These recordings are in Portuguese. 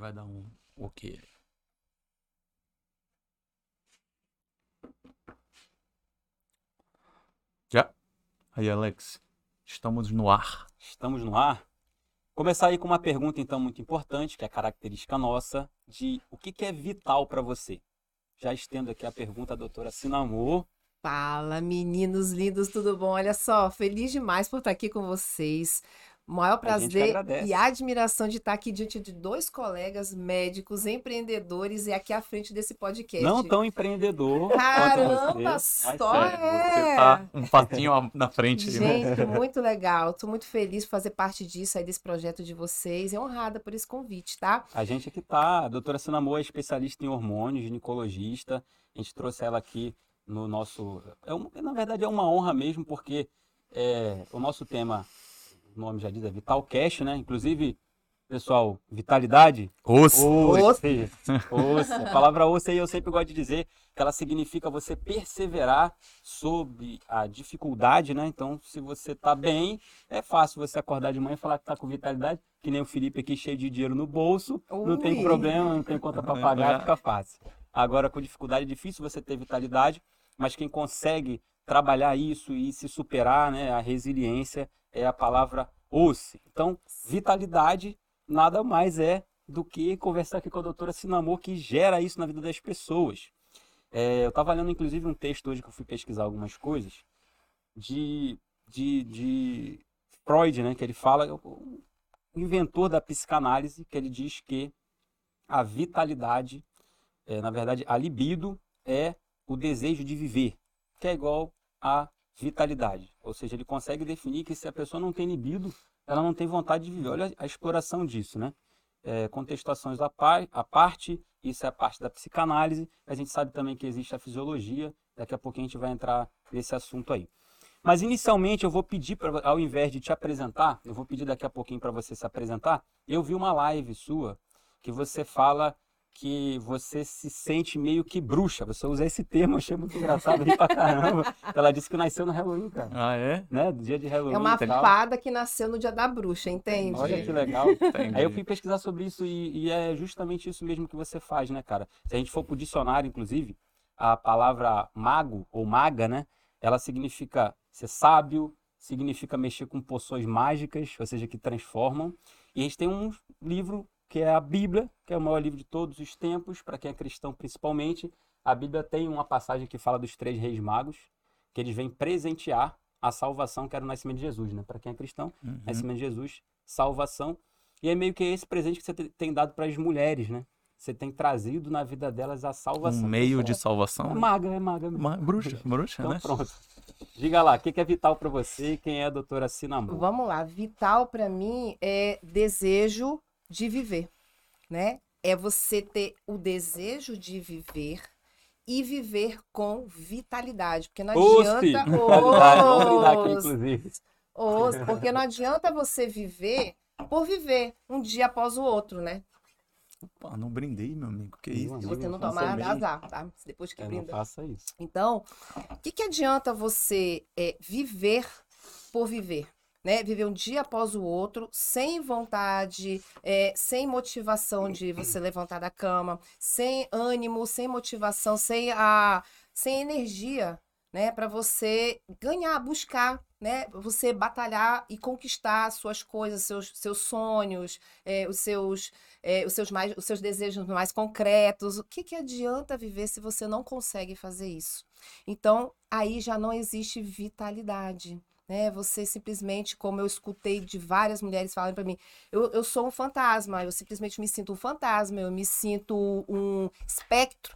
vai dar um ok. Já? Aí, Alex, estamos no ar. Estamos no ar. Começar aí com uma pergunta, então, muito importante, que é característica nossa, de o que, que é vital para você. Já estendo aqui a pergunta à doutora Sinamor. Fala, meninos lindos, tudo bom? Olha só, feliz demais por estar aqui com vocês. Maior prazer e admiração de estar aqui diante de dois colegas médicos, empreendedores e aqui à frente desse podcast. Não tão empreendedor. Caramba, só é. Você tá um passinho na frente. Gente, muito legal. Estou muito feliz por fazer parte disso aí, desse projeto de vocês. E honrada por esse convite, tá? A gente aqui tá. A doutora Sinamor é especialista em hormônios, ginecologista. A gente trouxe ela aqui no nosso. É um, na verdade, é uma honra mesmo, porque é, o nosso tema o nome já diz, é Vital Cash, né? Inclusive, pessoal, vitalidade. Osso. Osso. osso. A palavra osso aí eu sempre gosto de dizer que ela significa você perseverar sob a dificuldade, né? Então, se você tá bem, é fácil você acordar de manhã e falar que tá com vitalidade, que nem o Felipe aqui cheio de dinheiro no bolso, Ui. não tem problema, não tem conta para pagar, fica fácil. Agora, com dificuldade é difícil você ter vitalidade, mas quem consegue trabalhar isso e se superar, né, a resiliência é a palavra osse. Então, vitalidade nada mais é do que conversar aqui com a doutora Sinamor, que gera isso na vida das pessoas. É, eu estava lendo, inclusive, um texto hoje que eu fui pesquisar algumas coisas de, de, de Freud, né, que ele fala, o inventor da psicanálise, que ele diz que a vitalidade, é, na verdade, a libido é o desejo de viver, que é igual a vitalidade. Ou seja, ele consegue definir que se a pessoa não tem libido, ela não tem vontade de viver. Olha a exploração disso, né? É, contestações à, par, à parte, isso é a parte da psicanálise. A gente sabe também que existe a fisiologia. Daqui a pouquinho a gente vai entrar nesse assunto aí. Mas inicialmente eu vou pedir, pra, ao invés de te apresentar, eu vou pedir daqui a pouquinho para você se apresentar. Eu vi uma live sua que você fala que você se sente meio que bruxa. Você usa esse termo, eu achei muito engraçado, ri pra caramba. Ela disse que nasceu no Halloween, cara. Ah, é? Né? Dia de Halloween. É uma fada que nasceu no dia da bruxa, entende? Olha que legal. Entendi. Aí eu fui pesquisar sobre isso e, e, é justamente isso mesmo que você faz, né, cara? Se a gente for pro dicionário, inclusive, a palavra mago ou maga, né? Ela significa ser sábio, significa mexer com poções mágicas, ou seja, que transformam. E a gente tem um livro que é a Bíblia, que é o maior livro de todos os tempos, para quem é cristão principalmente. A Bíblia tem uma passagem que fala dos três reis magos, que eles vêm presentear a salvação, que era o nascimento de Jesus, né? Para quem é cristão, uhum. nascimento de Jesus, salvação. E é meio que esse presente que você tem dado para as mulheres, né? Você tem trazido na vida delas a salvação. Um meio de salvação? É maga, é maga. Ma bruxa, bruxa, então, né? pronto. Diga lá, o que é vital para você e quem é a doutora Sinamor? Vamos lá, vital para mim é desejo de viver, né? É você ter o desejo de viver e viver com vitalidade, porque não adianta os, porque não adianta você viver por viver um dia após o outro, né? Opa, não brindei, meu amigo. Que isso? Se você não tomar, azar, tá? Depois que é, brinda. Não faça isso. Então, o que, que adianta você é, viver por viver? Né? Viver um dia após o outro, sem vontade, é, sem motivação de você levantar da cama, sem ânimo, sem motivação, sem a sem energia, né? Para você ganhar, buscar, né? Você batalhar e conquistar suas coisas, seus, seus sonhos, é, os seus é, os seus mais os seus desejos mais concretos. O que, que adianta viver se você não consegue fazer isso? Então aí já não existe vitalidade né? Você simplesmente, como eu escutei de várias mulheres falando para mim, eu, eu sou um fantasma, eu simplesmente me sinto um fantasma, eu me sinto um espectro.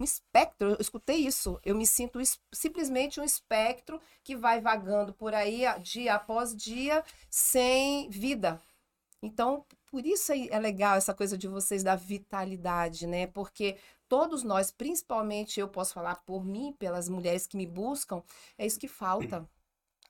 Um espectro, eu escutei isso. Eu me sinto simplesmente um espectro que vai vagando por aí dia após dia sem vida. Então, por isso é legal essa coisa de vocês da vitalidade, né? Porque todos nós, principalmente eu posso falar por mim, pelas mulheres que me buscam, é isso que falta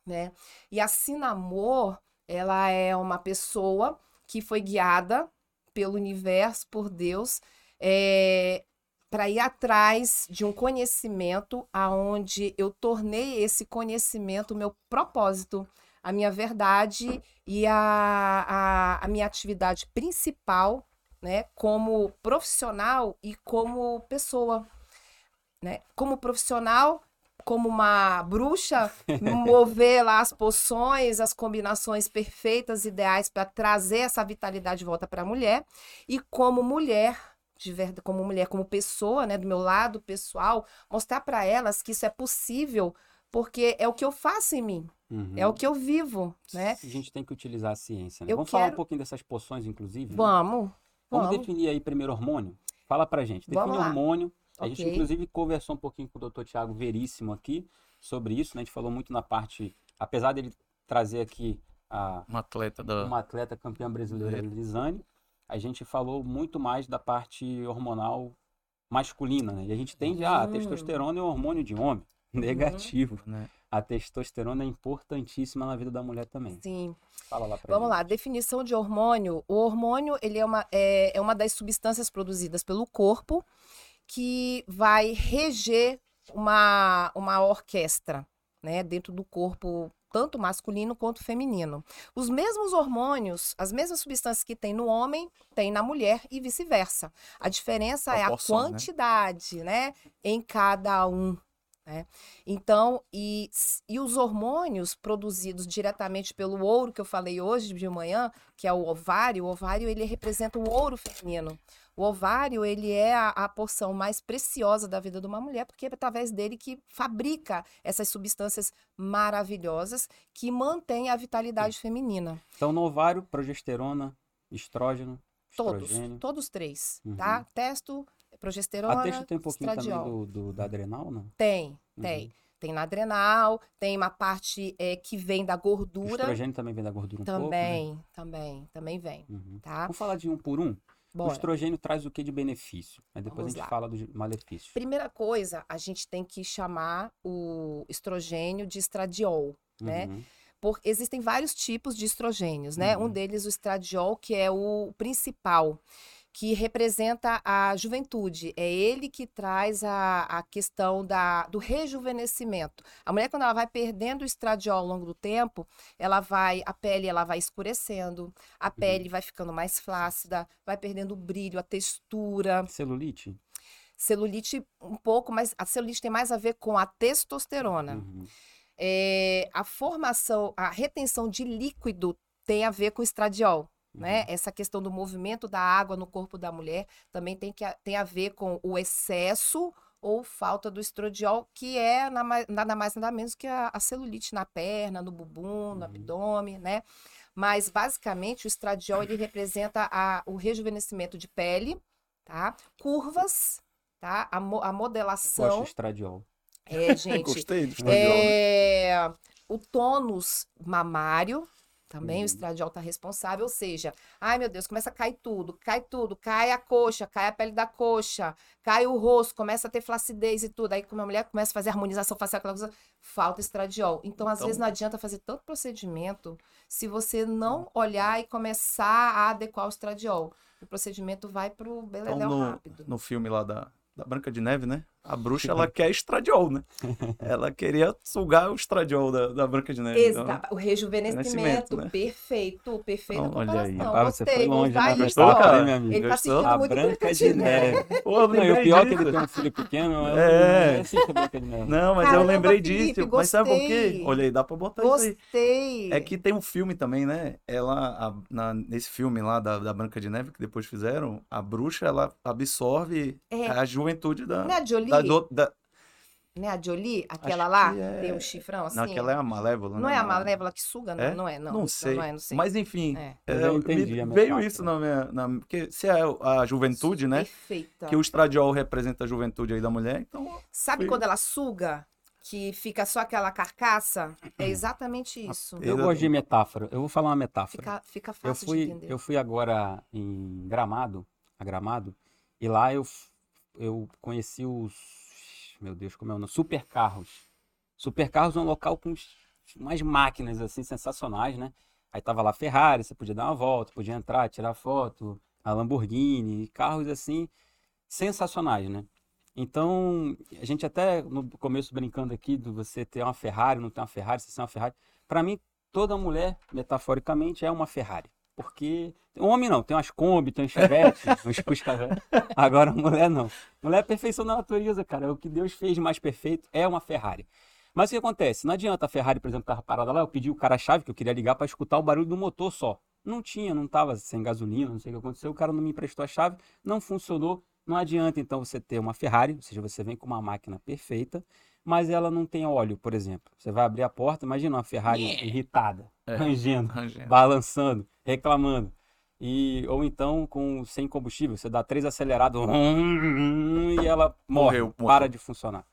né? E a Sinamor, ela é uma pessoa que foi guiada pelo universo, por Deus, é, eh, para ir atrás de um conhecimento aonde eu tornei esse conhecimento o meu propósito, a minha verdade e a, a, a minha atividade principal né, como profissional e como pessoa, né? Como profissional, como uma bruxa, mover lá as poções, as combinações perfeitas, ideais para trazer essa vitalidade de volta para a mulher, e como mulher, de verdade, como mulher, como pessoa, né, do meu lado pessoal, mostrar para elas que isso é possível, porque é o que eu faço em mim, Uhum. é o que eu vivo, né? A gente tem que utilizar a ciência, né? Eu Vamos falar um quero- pouquinho dessas poções, inclusive? né? Vamos, Vamos vamos. definir aí primeiro hormônio? Fala pra gente. Define Vamos hormônio. A gente, inclusive, conversou um pouquinho com o Dr. Tiago Veríssimo aqui sobre isso, né? A gente falou muito na parte, apesar dele trazer aqui a, Um atleta da. uma atleta campeã brasileira, Lisane, a gente falou muito mais da parte hormonal masculina, né? E a gente tende, ah, a testosterona é um hormônio de homem. Negativo. Né? A testosterona é importantíssima na vida da mulher também. Sim. Fala lá pra Vamos gente. lá, definição de hormônio. O hormônio ele é, uma, é, é uma das substâncias produzidas pelo corpo que vai reger uma, uma orquestra né, dentro do corpo, tanto masculino quanto feminino. Os mesmos hormônios, as mesmas substâncias que tem no homem, tem na mulher e vice-versa. A diferença é a né? quantidade né, em cada um. né? Então, e, e os hormônios produzidos diretamente pelo ouro que eu falei hoje de manhã, que é o ovário, o ovário ele representa o ouro feminino. O ovário, ele é a, a porção mais preciosa da vida de uma mulher, porque é através dele que fabrica essas substâncias maravilhosas que mantêm a vitalidade feminina. Então, no ovário, progesterona, estrógeno, Todos, estrogênio. todos três, Uhum. tá? Testo, progesterona, A texto tem um pouquinho estradiol. também do, do- da adrenal, não? Tem, Uhum. tem. Tem na adrenal, tem uma parte é, que vem da O gordura. estrogênio também vem da gordura um pouco, né? também, também, também vem, Uhum. tá? Vamos falar de um por um? O Bora. estrogênio traz o que de benefício? Aí depois Vamos a gente lá. fala dos malefícios. Primeira coisa, a gente tem que chamar o estrogênio de estradiol, né? Uhum. Por, existem vários tipos de estrogênios, né? Uhum. Um deles, o estradiol, que é o principal, que representa a juventude. É ele que traz a, a questão da, do rejuvenescimento. A mulher, quando ela vai perdendo o estradiol ao longo do tempo, ela vai, a pele ela vai escurecendo, a pele vai ficando mais flácida, vai perdendo o brilho, a textura. Celulite? Celulite um pouco, mas a celulite tem mais a ver com a testosterona. Uhum. É, a formação, a retenção de líquido tem a ver com o estradiol. Né? Uhum. Essa questão do movimento da água no corpo da mulher também tem, que, tem a ver com o excesso ou falta do estradiol, que é nada mais nada menos que a, a celulite na perna, no bumbum, no Uhum. abdômen, né? Mas basicamente o estradiol ele representa a, o rejuvenescimento de pele, tá? Curvas, tá? A, mo- a Gosto modelação. de estradiol. É, gente. Gostei do estradiol, né? É, o tônus mamário, também Uhum. o estradiol está responsável, ou seja, ai meu Deus, começa a cair tudo, cai tudo, cai a coxa, cai a pele da coxa, cai o rosto, começa a ter flacidez e tudo. Aí, quando a mulher começa a fazer harmonização facial, aquela coisa, falta estradiol. Então, às Então- vezes, não adianta fazer tanto procedimento se você não olhar e começar a adequar o estradiol. O procedimento vai pro Então, beleléu no, rápido. no filme lá da, da Branca de Neve, né? A bruxa, ela quer estradiol, né? Ela queria sugar o estradiol da, da Branca de Neve. então, Exato, o rejuvenescimento, né? perfeito, perfeito Então, olha aí. Rapaz, você Gostei, foi longe usar isso, Gostou, ó. cara? hein, meu amigo? Ele tá Gostou? assistindo A muito Branca de Neve. Pô, eu Não, e o pior é que ele tem um filho pequeno, eu É. não a Branca de Neve. Não, mas eu Caramba, lembrei Felipe, disso. Mas sabe por quê? gostei. Olha aí, dá pra botar isso aí. Gostei. É que tem um filme também, né? Ela, a- na- nesse filme lá da, da Branca de Neve, que depois fizeram, a bruxa, ela absorve É. a juventude da... Não é Jolie? Da, do- da- Não é a Jolie? Aquela Acho lá? que é- Tem um chifrão assim? não, aquela é a Malévola, Não né? é a Malévola que suga? Não, É? não é, não. Não sei. Não, é, não sei. Mas enfim, É. Eu é, entendi me- veio isso na minha... Na, porque se é a juventude, né? Perfeita. Que o estradiol representa a juventude aí da mulher, então... Sabe Foi. quando ela suga? Que fica só aquela carcaça? É exatamente isso. Eu gosto de metáfora. Eu vou falar uma metáfora. Fica, fica Eu fácil de fui, entender. eu fui agora em Gramado, a Gramado, e lá eu, eu conheci os, meu Deus, como é o nome? Supercarros. Supercarros é um local com umas máquinas assim sensacionais, né? Aí tava lá Ferrari, você podia dar uma volta, podia entrar, tirar foto, a Lamborghini, carros assim sensacionais, né? Então, a gente até no começo brincando aqui de você ter uma Ferrari, não ter uma Ferrari, você ser uma Ferrari. Para mim, toda mulher, metaforicamente, é uma Ferrari. Porque homem não, tem umas Kombi, tem uns Chevette, uns velho. Agora mulher não. Mulher é perfeição da natureza, cara. É o que Deus fez de mais perfeito é uma Ferrari. Mas o que acontece? Não adianta a Ferrari, por exemplo, tava parada lá, eu pedi o cara a chave que eu queria ligar para escutar o barulho do motor só. Não tinha, não tava sem gasolina, não sei o que aconteceu, o cara não me emprestou a chave, não funcionou. Não adianta então você ter uma Ferrari, ou seja, você vem com uma máquina perfeita, mas ela não tem óleo, por exemplo. Você vai abrir a porta, imagina uma Ferrari Yeah. irritada, É. rangendo, Rangendo. balançando, reclamando. E, ou então com sem combustível, você dá três acelerados e ela morre, Morreu para de funcionar.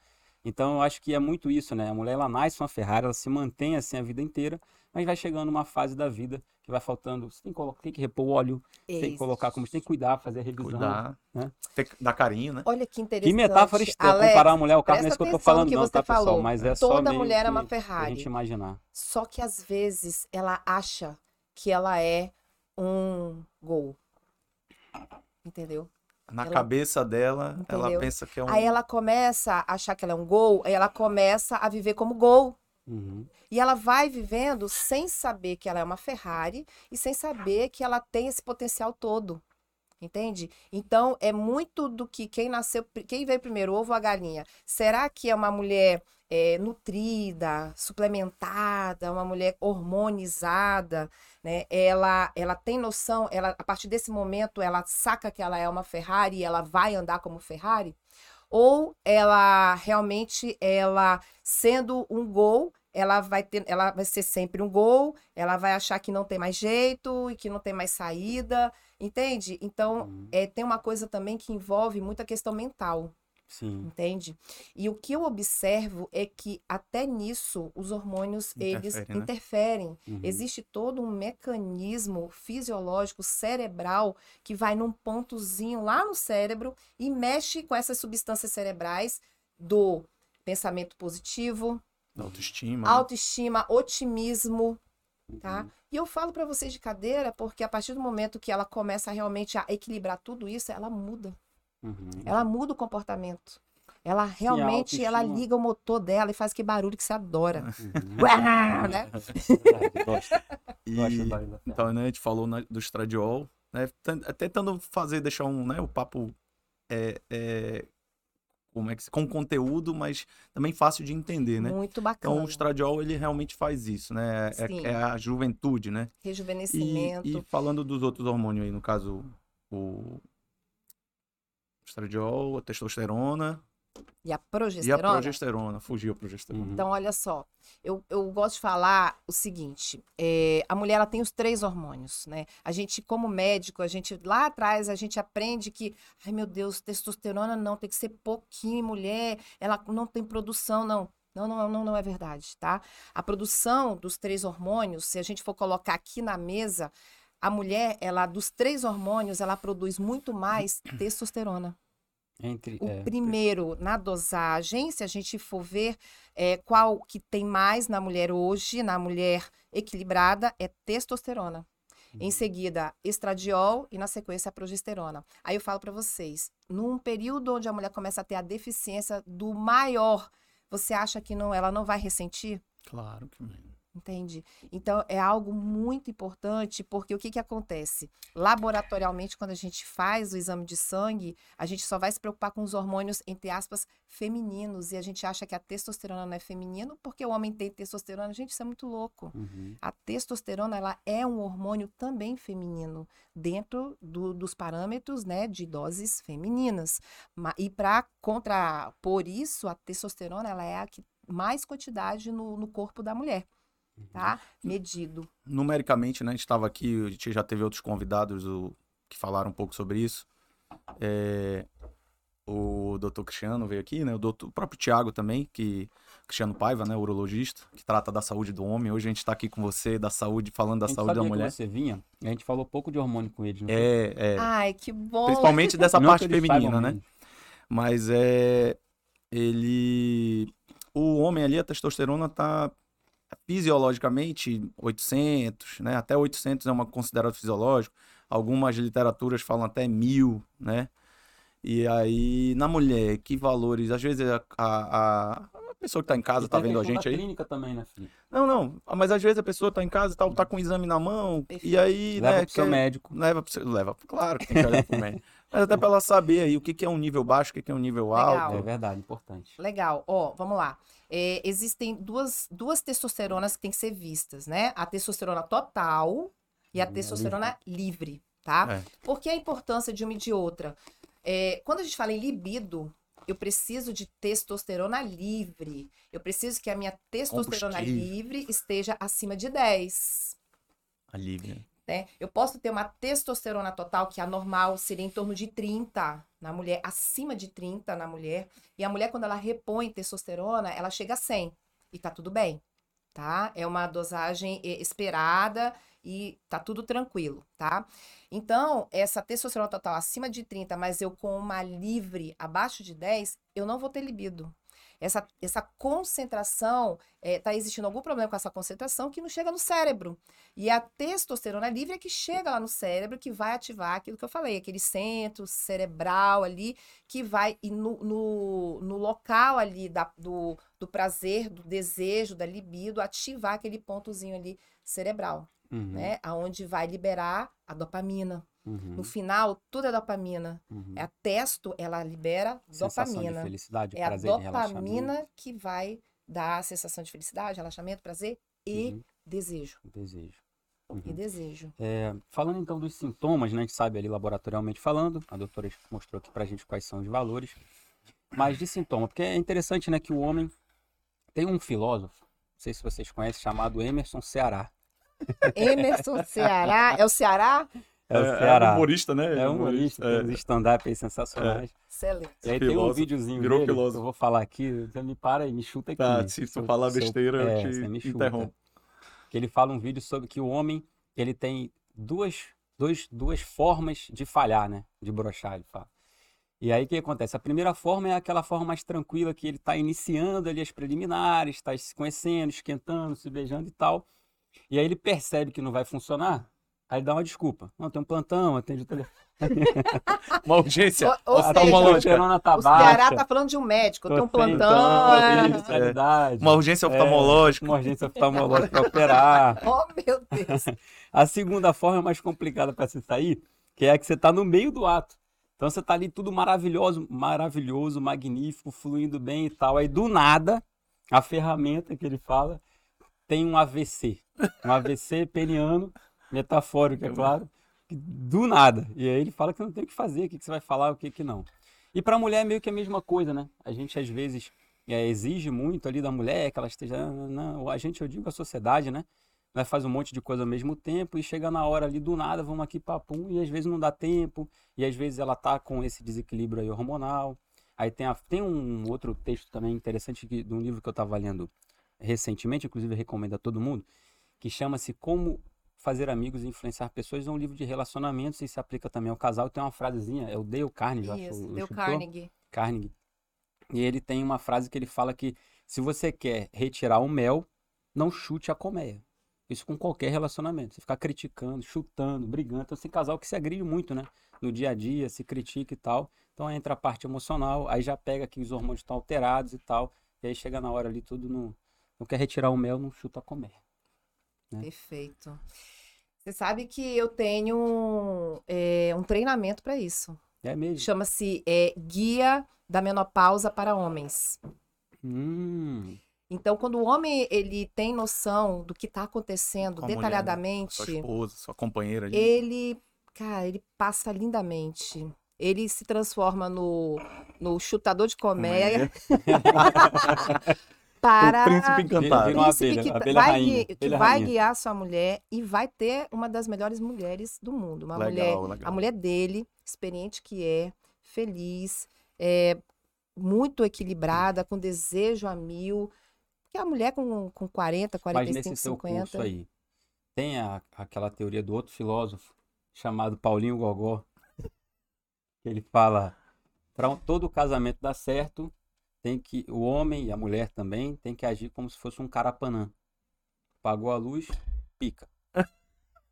Então eu acho que é muito isso, né? A mulher ela nasce uma Ferrari, ela se mantém assim a vida inteira, mas vai chegando uma fase da vida que vai faltando, você tem que, colocar, tem que repor o óleo, tem que Isso. colocar como tem que cuidar, fazer a revisão. Cuidar. né? Ter que dar carinho, né? Olha que interessante. Que metáfora estranha, comparar a mulher ao carro, não é isso que eu tô falando não, tá, pessoal? falou. Mas é só Toda mulher é uma Ferrari. gente imaginar. Só que às vezes ela acha que ela é um gol. Entendeu? Na Ela- cabeça dela, ela Entendeu? pensa que é um. Aí ela começa a achar que ela é um gol, aí ela começa a viver como gol. Uhum. E ela vai vivendo sem saber que ela é uma Ferrari e sem saber que ela tem esse potencial todo. Entende? Então, é muito do que quem nasceu, quem veio primeiro, ovo ou a galinha. Será que é uma mulher é, nutrida, suplementada, uma mulher hormonizada, né? Ela, ela tem noção, ela, a partir desse momento, ela saca que ela é uma Ferrari e ela vai andar como Ferrari? Ou ela realmente, ela sendo um gol, ela vai ter, ela vai ser sempre um gol, ela vai achar que não tem mais jeito e que não tem mais saída, entende? Então, Uhum. é, tem uma coisa também que envolve muita questão mental, Sim. entende? E o que eu observo é que até nisso os hormônios eles Interfere, né? interferem. Uhum. Existe todo um mecanismo fisiológico cerebral que vai num pontozinho lá no cérebro e mexe com essas substâncias cerebrais do pensamento positivo, autoestima. né? autoestima, otimismo, tá? Uhum. E eu falo pra vocês de cadeira porque a partir do momento que ela começa realmente a equilibrar tudo isso, ela muda. Uhum. Ela muda o comportamento. Ela realmente, ela liga o motor dela e faz que barulho que você adora. Uhum. Uau, né? E-. Então, né, a gente falou na- do estradiol, né? ten- Tentando fazer, deixar um, né, o papo é, é, como é que com conteúdo, mas também fácil de entender, né? Muito Então, bacana. o estradiol, ele realmente faz isso, né? Sim. É, é a juventude, né? E, Rejuvenescimento. e falando dos outros hormônios aí, no caso, o estradiol, a testosterona E a e a progesterona. progesterona. Fugiu a progesterona. Uhum. Então, olha só, eu, eu gosto de falar o seguinte: é, a mulher ela tem os três hormônios, né? A gente, como médico, a gente lá atrás a gente aprende que, ai meu Deus, testosterona não, tem que ser pouquinho mulher, ela não tem produção, não. Não, não, não, não é verdade, tá? A produção dos três hormônios, se a gente for colocar aqui na mesa, a mulher, ela dos três hormônios, ela produz muito mais testosterona. Entre, O é, primeiro, na dosagem, se a gente for ver é, qual que tem mais na mulher hoje, na mulher equilibrada, é testosterona. Uhum. Em seguida, estradiol e na sequência a progesterona. Aí eu falo para vocês, num período onde a mulher começa a ter a deficiência do maior, você acha que não, ela não vai ressentir? Claro que Entende? Então, é algo muito importante, porque o que, que acontece? Laboratorialmente, quando a gente faz o exame de sangue, a gente só vai se preocupar com os hormônios, entre aspas, femininos. E a gente acha que a testosterona não é feminino, porque o homem tem testosterona. Gente, isso é muito louco. uhum. A testosterona, ela é um hormônio também feminino, dentro do- dos parâmetros, né, de doses femininas. E para contrapor isso, a testosterona, ela é a que mais quantidade no, no corpo da mulher, tá? Medido. numericamente, né? A gente estava aqui, a gente já teve outros convidados o, que falaram um pouco sobre isso. É, o doutor Cristiano veio aqui, né? O, doutor, o próprio Tiago também, que Cristiano Paiva, né? Urologista, que trata da saúde do homem. Hoje a gente está aqui com você, da saúde, falando da A gente saúde da mulher. que você vinha, a gente falou pouco de hormônio com ele. foi? É, é. Ai, que bom! Principalmente dessa Não parte feminina, né? Mas é. Ele. O homem ali, a testosterona tá fisiologicamente 800, né? Até 800 é uma considerado fisiológico. Algumas literaturas falam até mil, né? E aí, na mulher, que valores? Às vezes a, a- a- pessoa que tá em casa, E tá tem vendo a gente aí. clínica também, né, Felipe? Não, não. Mas às vezes a pessoa tá em casa e tal, tá com o exame na mão. E aí, Leva né? pro seu médico. Leva pro seu. Leva, claro que tem que olhar pro médico. Mas até pra ela saber aí o que, que é um nível baixo, o que, que é um nível Legal. alto. É verdade, importante. Legal. Ó, vamos lá. É, existem duas, duas testosteronas que têm que ser vistas, né? A testosterona total e a Hum, testosterona livre, tá? É. Por que a importância de uma e de outra? É, quando a gente fala em libido, eu preciso de testosterona livre. Eu preciso que a minha testosterona livre esteja acima de 10. Alívio. Né? Eu posso ter uma testosterona total, que a normal seria em torno de 30 na mulher, acima de 30 na mulher. E a mulher, quando ela repõe testosterona, ela chega a 100. E tá tudo bem, tá? É uma dosagem eh, esperada e tá tudo tranquilo, tá? Então, essa testosterona total acima de 30, mas eu com uma livre abaixo de 10, eu não vou ter libido. Essa, essa concentração, eh, tá existindo algum problema com essa concentração que não chega no cérebro. E a testosterona livre é que chega lá no cérebro, que vai ativar aquilo que eu falei, aquele centro cerebral ali, que vai, e no, no, no local ali da, do, do prazer, do desejo, da libido, ativar aquele pontozinho ali cerebral, Uhum, né? Aonde vai liberar a dopamina. Uhum, No final, tudo é dopamina. uhum. É a testo, ela libera Sensação de dopamina. felicidade, É a prazer, de relaxamento. dopamina que vai dar a sensação de felicidade, relaxamento, prazer e Uhum, desejo. desejo. E Uhum. desejo. É, falando então dos sintomas, né, a gente sabe ali laboratorialmente falando, a doutora mostrou aqui pra gente quais são os valores, mas de sintoma, porque é interessante, né, que o homem tem um filósofo, não sei se vocês conhecem, chamado Emerson Ceará. Emerson Ceará. É o Ceará? É o Ceará. humorista, né? É humorista, tem uns stand-up aí sensacionais. Excelente. E aí tem um videozinho Virou dele, eu vou falar aqui, você me para aí, me chuta aqui. Tá, se tu falar besteira, eu é, te me chuta. interrompo. Que ele fala um vídeo sobre que o homem, ele tem duas, dois, duas formas de falhar, né? De brochar, ele fala. E aí o que acontece? A primeira forma é aquela forma mais tranquila que ele está iniciando ali as preliminares, está se conhecendo, esquentando, se beijando e tal. E aí ele percebe que não vai funcionar, aí dá uma desculpa. Não, tem um plantão, atende o telefone. Uma urgência Ou- ou seja, testosterona tá O Ceará tá falando de um médico, eu tenho um plantão. é. especialidade. Uma urgência É, oftalmológica. Uma urgência oftalmológica para operar. Oh, meu Deus. A segunda forma é mais complicada para se sair, que é a que você está no meio do ato. Então você está ali tudo maravilhoso, maravilhoso, magnífico, fluindo bem e tal. Aí do nada, a ferramenta que ele fala tem um AVC. Um AVC peniano, metafórico, é claro. que Do nada. E aí ele fala que não tem o que fazer, o que que você vai falar, o que que não. E para a mulher é meio que a mesma coisa, né? A gente às vezes é, exige muito ali da mulher que ela esteja. Não, a gente, eu digo a sociedade, né? Nós faz um monte de coisa ao mesmo tempo e chega na hora ali do nada, vamos aqui papum, e às vezes não dá tempo, e às vezes ela tá com esse desequilíbrio aí hormonal. Aí tem, a- tem um outro texto também interessante que, de um livro que eu estava lendo recentemente, inclusive recomendo a todo mundo, que chama-se Como Fazer Amigos e Influenciar Pessoas. É um livro de relacionamentos e se aplica também ao casal. Tem uma frasezinha, é o Dale Carnegie, acho. Isso, o deu escritor. Carnegie. Carnegie. E ele tem uma frase que ele fala que se você quer retirar o mel, não chute a colmeia. Isso com qualquer relacionamento. Você ficar criticando, chutando, brigando. Então, tem casal que se agride muito, né? No dia a dia, se critica e tal. Então, entra a parte emocional, aí já pega que os hormônios estão alterados e tal. E aí chega na hora ali, tudo não, não quer retirar o mel, não chuta a colmeia. Né? Perfeito. Você sabe que eu tenho é, um treinamento para isso. É mesmo. Chama-se é, Guia da Menopausa para Homens. Hum, Então, quando o homem ele tem noção do que está acontecendo Com mulher, né? detalhadamente, Sua esposa, sua companheira ali. ele, cara, ele passa lindamente. Ele se transforma no, no chutador de colmeia para O príncipe encantado. Vira príncipe abelha, que abelha vai, rainha, que abelha vai rainha. guiar sua mulher e vai ter uma das melhores mulheres do mundo. Uma mulher, Legal, legal. a mulher dele, experiente que é, feliz, é, muito equilibrada, com desejo a mil. Porque a mulher com, com 40, Mas 45, nesse seu 50. curso aí, tem a- aquela teoria do outro filósofo, chamado Paulinho Gogó, que ele fala, para todo casamento dar certo, tem que o homem e a mulher também tem que agir como se fosse um carapanã. Pagou a luz, pica.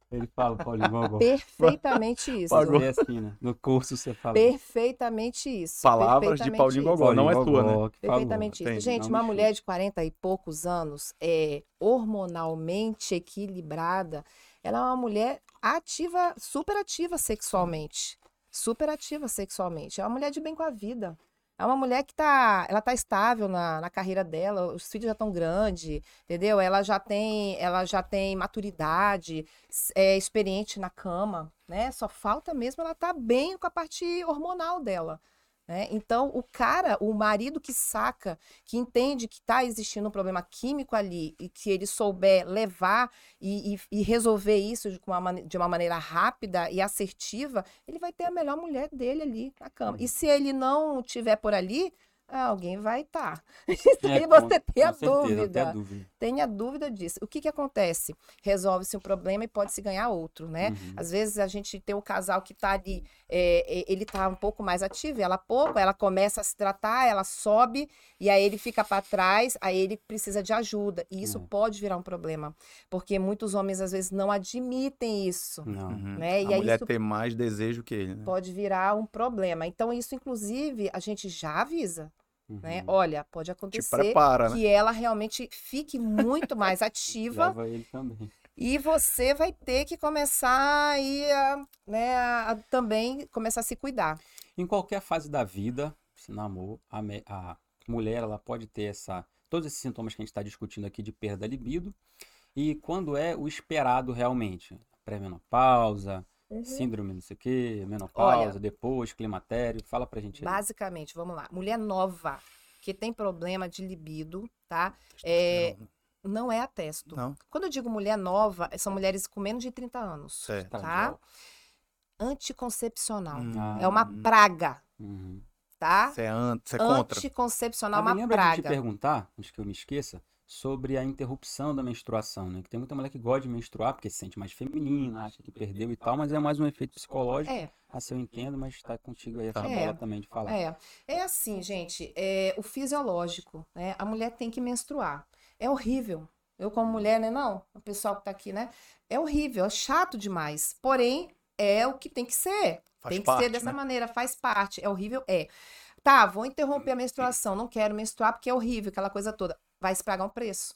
Ele fala, Paulinho Gogó. Perfeitamente isso. Pagou. É assim, né? No curso você fala. Perfeitamente isso. Palavras de perfeitamente Paulinho isso. Gogó, não é Paulinho tua, né? Que falou. Perfeitamente isso. Entendi. Gente, Não uma mulher de 40 e poucos anos, é, hormonalmente equilibrada, ela é uma mulher ativa, super ativa sexualmente. Super ativa sexualmente. É uma mulher de bem com a vida. É uma mulher que tá, ela tá estável na, na carreira dela, os filhos já estão grandes, entendeu? Ela já tem, ela já tem maturidade, é experiente na cama, né? Só falta mesmo ela estar bem com a parte hormonal dela. Né? Então, o cara, o marido que saca, que entende que está existindo um problema químico ali e que ele souber levar e, e- e resolver isso de uma, de uma maneira rápida e assertiva, ele vai ter a melhor mulher dele ali na cama. E se ele não tiver por ali, alguém vai estar. Isso É, aí com- você tem a dúvida. até dúvida. Tenha dúvida disso. O que, que acontece? Resolve-se um problema e pode-se ganhar outro, né? Uhum. Às vezes a gente tem um casal que tá ali, é, é, ele tá um pouco mais ativo, ela pouco, ela começa a se tratar, ela sobe, e aí ele fica para trás, aí ele precisa de ajuda. E isso É. pode virar um problema, porque muitos homens às vezes não admitem isso, Não. Uhum. né? E a aí mulher isso ter mais desejo que ele, né? pode virar um problema. Então, isso, inclusive, a gente já avisa, né? Uhum. Olha, pode Te acontecer prepara, né? que ela realmente fique muito mais ativa Leva ele também. e você vai ter que começar aí a, né, a- a também começar a se cuidar. Em qualquer fase da vida, se namor, a, me- a mulher ela pode ter essa, todos esses sintomas que a gente está discutindo aqui de perda da libido. E quando é o esperado realmente? Pré-menopausa, síndrome não sei o quê, menopausa, Olha. depois, climatério. Fala pra gente aí. Basicamente, vamos lá. Mulher nova que tem problema de libido, tá? É, não é a testo. Não, Quando eu digo mulher nova, são mulheres com menos de 30 anos, certo. tá? Anticoncepcional. Hum, É uma praga, Uhum. tá? Você é, an... é contra? Anticoncepcional é Mas uma me lembra de te praga. perguntar, antes que eu me esqueça, sobre a interrupção da menstruação, né? Que tem muita mulher que gosta de menstruar porque se sente mais feminina, acha que perdeu e tal, mas é mais um efeito psicológico. É, Assim eu entendo, mas tá contigo aí essa É. bola também de falar. É, é assim, gente, é o fisiológico, né? A mulher tem que menstruar. É horrível. Eu como mulher, né, não? O pessoal que tá aqui, né? É horrível, é chato demais. Porém, é o que tem que ser. Faz tem que parte, ser dessa né? maneira, faz parte. É horrível, é. Tá, vou interromper a menstruação, não quero menstruar porque é horrível, aquela coisa toda. Vai se pagar um preço.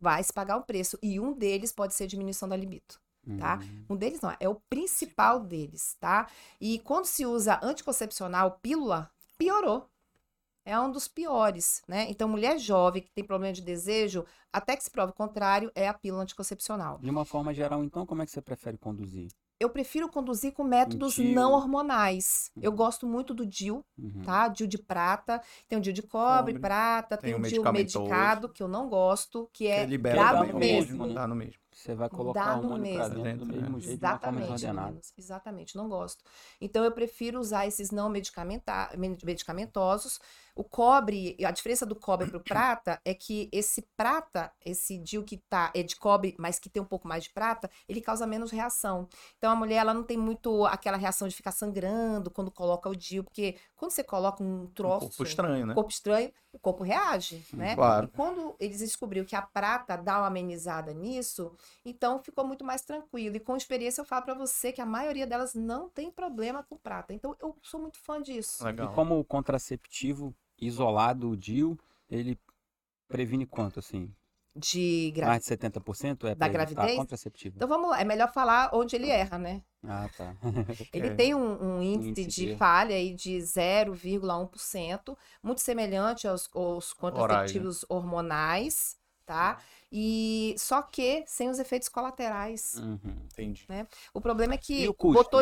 Vai se pagar um preço. E um deles pode ser diminuição da libido tá? Uhum. Um deles não, é o principal deles, tá? E quando se usa anticoncepcional, pílula, piorou. É um dos piores, né? Então, mulher jovem que tem problema de desejo, até que se prove o contrário, é a pílula anticoncepcional. De uma forma geral, então, como é que você prefere conduzir? Eu prefiro conduzir com métodos não hormonais. Eu gosto muito do DIU, Uhum. tá? DIU de prata, tem o DIU de cobre, Cobre. prata, Tem tem, o o medicamentoso. medicado, que eu não gosto, que é Porque libera dá também no o mesmo. hormônio, Dá no mesmo. Você vai colocar o hormônio pra mesmo. dentro do mesmo né? jeito, de uma forma Exatamente, meninos. Exatamente, não gosto. Então eu prefiro usar esses não medicamenta- medicamentosos. O cobre, a diferença do cobre para o prata é que esse prata, esse DIU que tá é de cobre, mas que tem um pouco mais de prata, ele causa menos reação. Então a mulher ela não tem muito aquela reação de ficar sangrando quando coloca o DIU, porque quando você coloca um Um troço, corpo estranho, né? o corpo estranho, o corpo reage, né? Claro. E quando eles descobriram que a prata dá uma amenizada nisso, então ficou muito mais tranquilo. E com experiência eu falo pra você que a maioria delas não tem problema com prata. Então eu sou muito fã disso. E Legal. como o contraceptivo isolado, o DIU, ele previne quanto, assim? De gra... Mais de 70% é Da gravidez? contraceptivo? Então vamos lá, é melhor falar onde ele erra, né? Ah, tá. Ele É. tem um, um índice, índice de de- falha aí de 0,1%, muito semelhante aos, aos contraceptivos hormonais, tá? E só que sem os efeitos colaterais. Uhum. Entendi. O problema é que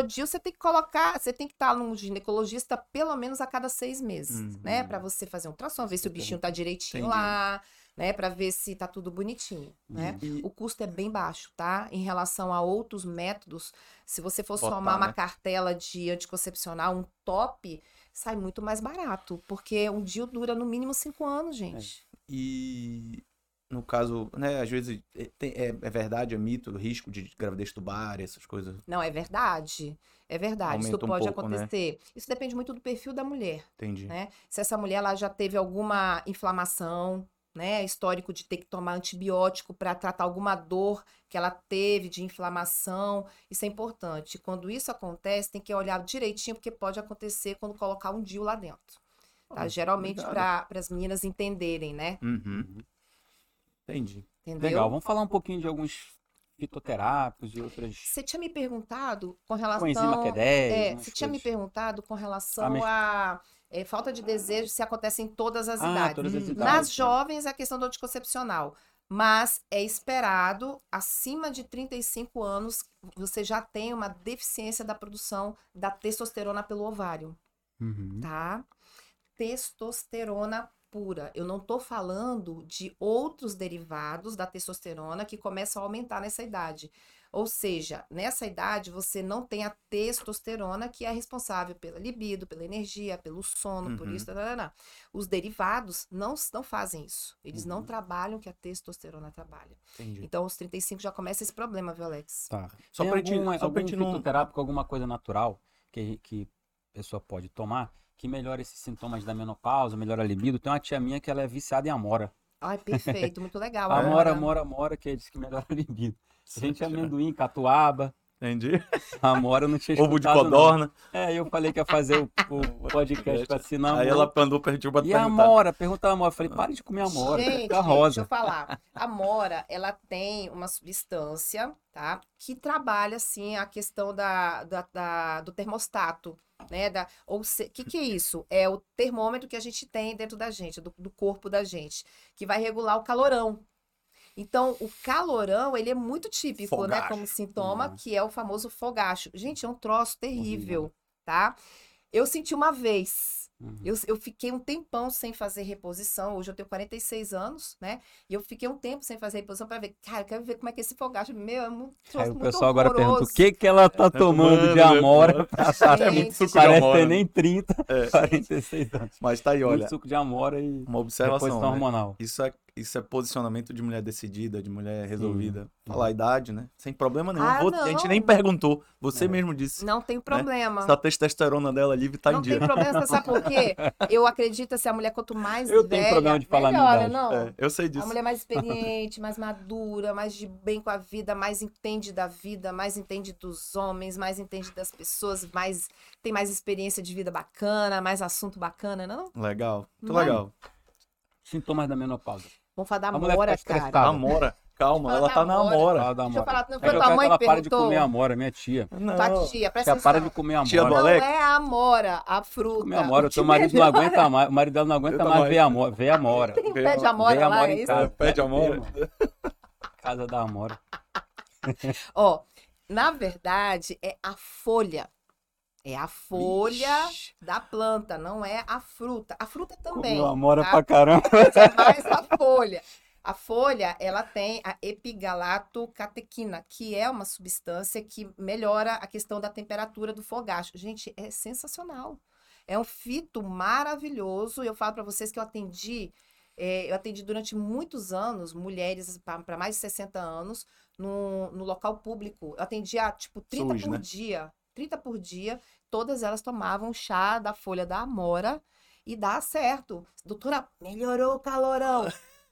DIU, você tem que colocar, você tem que estar num ginecologista pelo menos a cada seis meses, Uhum. né? Pra você fazer um ultrassom, ver se o bichinho tá direitinho Entendi. lá, né? Pra ver se tá tudo bonitinho, né? E- O custo é bem baixo, tá? Em relação a outros métodos, se você for Botar, somar uma né? cartela de anticoncepcional, um top, sai muito mais barato, porque um DIU dura no mínimo cinco anos, gente. E no caso, né, às vezes é, tem- é, é verdade, é mito, o risco de gravidez tubária, essas coisas. Não, é verdade. É verdade. Isso Aumenta um pode pouco, né? acontecer. Isso depende muito do perfil da mulher. Entendi. né? Se essa mulher ela já teve alguma inflamação, né? Histórico de ter que tomar antibiótico para tratar alguma dor que ela teve de inflamação. Isso é importante. Quando isso acontece, tem que olhar direitinho, porque pode acontecer quando colocar um DIU lá dentro. Tá? Ah, Geralmente para as meninas entenderem, né? Uhum. Entendi. Entendeu? Legal, vamos falar um pouquinho de alguns fitoterápicos e outras Você tinha me perguntado com relação. coenzima Q10. É, você tinha me perguntado com relação Ah, mas- a é, falta de desejo se acontece em todas as Ah, idades. todas as Hum, idades. Nas né? jovens é a questão do anticoncepcional, mas é esperado acima de 35 anos você já tem uma deficiência da produção da testosterona pelo ovário, Uhum. tá? Testosterona pura. Eu não tô falando de outros derivados da testosterona que começam a aumentar nessa idade. Ou seja, nessa idade você não tem a testosterona que é responsável pela libido, pela energia, pelo sono, por Uhum. isso. tarará. Os derivados não, não fazem isso. Eles não Uhum. trabalham o que a testosterona trabalha. Entendi. Então, aos 35 já começa esse problema, viu, Alex? Tá. Só Tem pra gente- algum, só algum não- fitoterápico, alguma coisa natural que, que a pessoa pode tomar que melhora esses sintomas da menopausa, melhora a libido. Tem uma tia minha que ela é viciada em amora. Ai, perfeito, muito legal. Amora, Amora. amora, que diz que melhora a libido. A gente é amendoim, catuaba, Entendi. amora eu não tinha Ovo de escutado, não. codorna. É, eu falei que ia fazer o, o podcast com a Sinamor. Aí ela mandou pra gente pra E a perguntar. amora? Pergunta a amora. Eu falei, pare de comer amora, Gente, deixa rosa. eu falar. A mora, ela tem uma substância, tá? Que trabalha, assim, a questão da, da- da- do termostato, né? Da, ou o que que é isso? É o termômetro que a gente tem dentro da gente, do, do corpo da gente, que vai regular o calorão. Então, o calorão, ele é muito típico, né? Fogacho. Como sintoma, Uhum. que é o famoso fogacho. Gente, é um troço terrível, tá? Eu senti uma vez. Uhum. Eu, eu fiquei um tempão sem fazer reposição. Hoje eu tenho 46 anos, né? E eu fiquei um tempo sem fazer reposição para ver. Cara, eu quero ver como é que esse fogacho. Meu, é muito, Aí troço o muito pessoal agora pergunta, o que que ela tá tomando de Mano, amora? É muito suco de Parece amora. ter nem 30, É. 46 anos. Mas tá aí, olha, Muito suco de amora e uma observação. reposição né? hormonal. Isso é, isso é posicionamento de mulher decidida, de mulher resolvida. Sim. Falar a idade, né? Sem problema nenhum. Ah, Vou- a gente não. nem perguntou. Você É. mesmo disse. Não tem problema. Se a testosterona dela livre tá não em tem dia. problema, você sabe por quê? Eu acredito assim, a mulher quanto mais Eu tenho velha, problema de falar a melhora, idade. não? É, eu sei A disso. mulher mais experiente, mais madura, mais de bem com a vida, mais entende da vida, mais entende dos homens, mais entende das pessoas, mais tem mais experiência de vida bacana, mais assunto bacana, não? Legal. Muito Não é? legal. Sintomas da menopausa. Vamos falar da A Amora, fica cara. Amora. Calma, ela tá na amora. amora. Deixa eu amora. falar, não É foi eu tua mãe que ela pare de comer amora, minha tia. Não. Tua tia, presta ela para de atenção. comer Tia do amora. Não Alex? é a amora, a fruta. Comer amora. O O teu marido não aguenta mais. O marido dela não aguenta mais ver amora. Ver amora. Tem um Vê pé de a- amora vê lá, amora é isso? casa. É, pé de amora. Casa da amora. Ó, na verdade, é a folha. É a folha Ixi, da planta, não é a fruta. A fruta também. Comeu amora tá? pra caramba. Mas é mais a folha. A folha, ela tem a epigalato-catequina, que é uma substância que melhora a questão da temperatura do fogacho. Gente, é sensacional. É um fito maravilhoso. Eu falo para vocês que eu atendi, é, eu atendi durante muitos anos mulheres para mais de 60 anos no, no local público. Eu atendia, tipo, 30 SUS, por né? dia. 30 por dia. Todas elas tomavam chá da folha da amora e dá certo. Doutora, melhorou o calorão.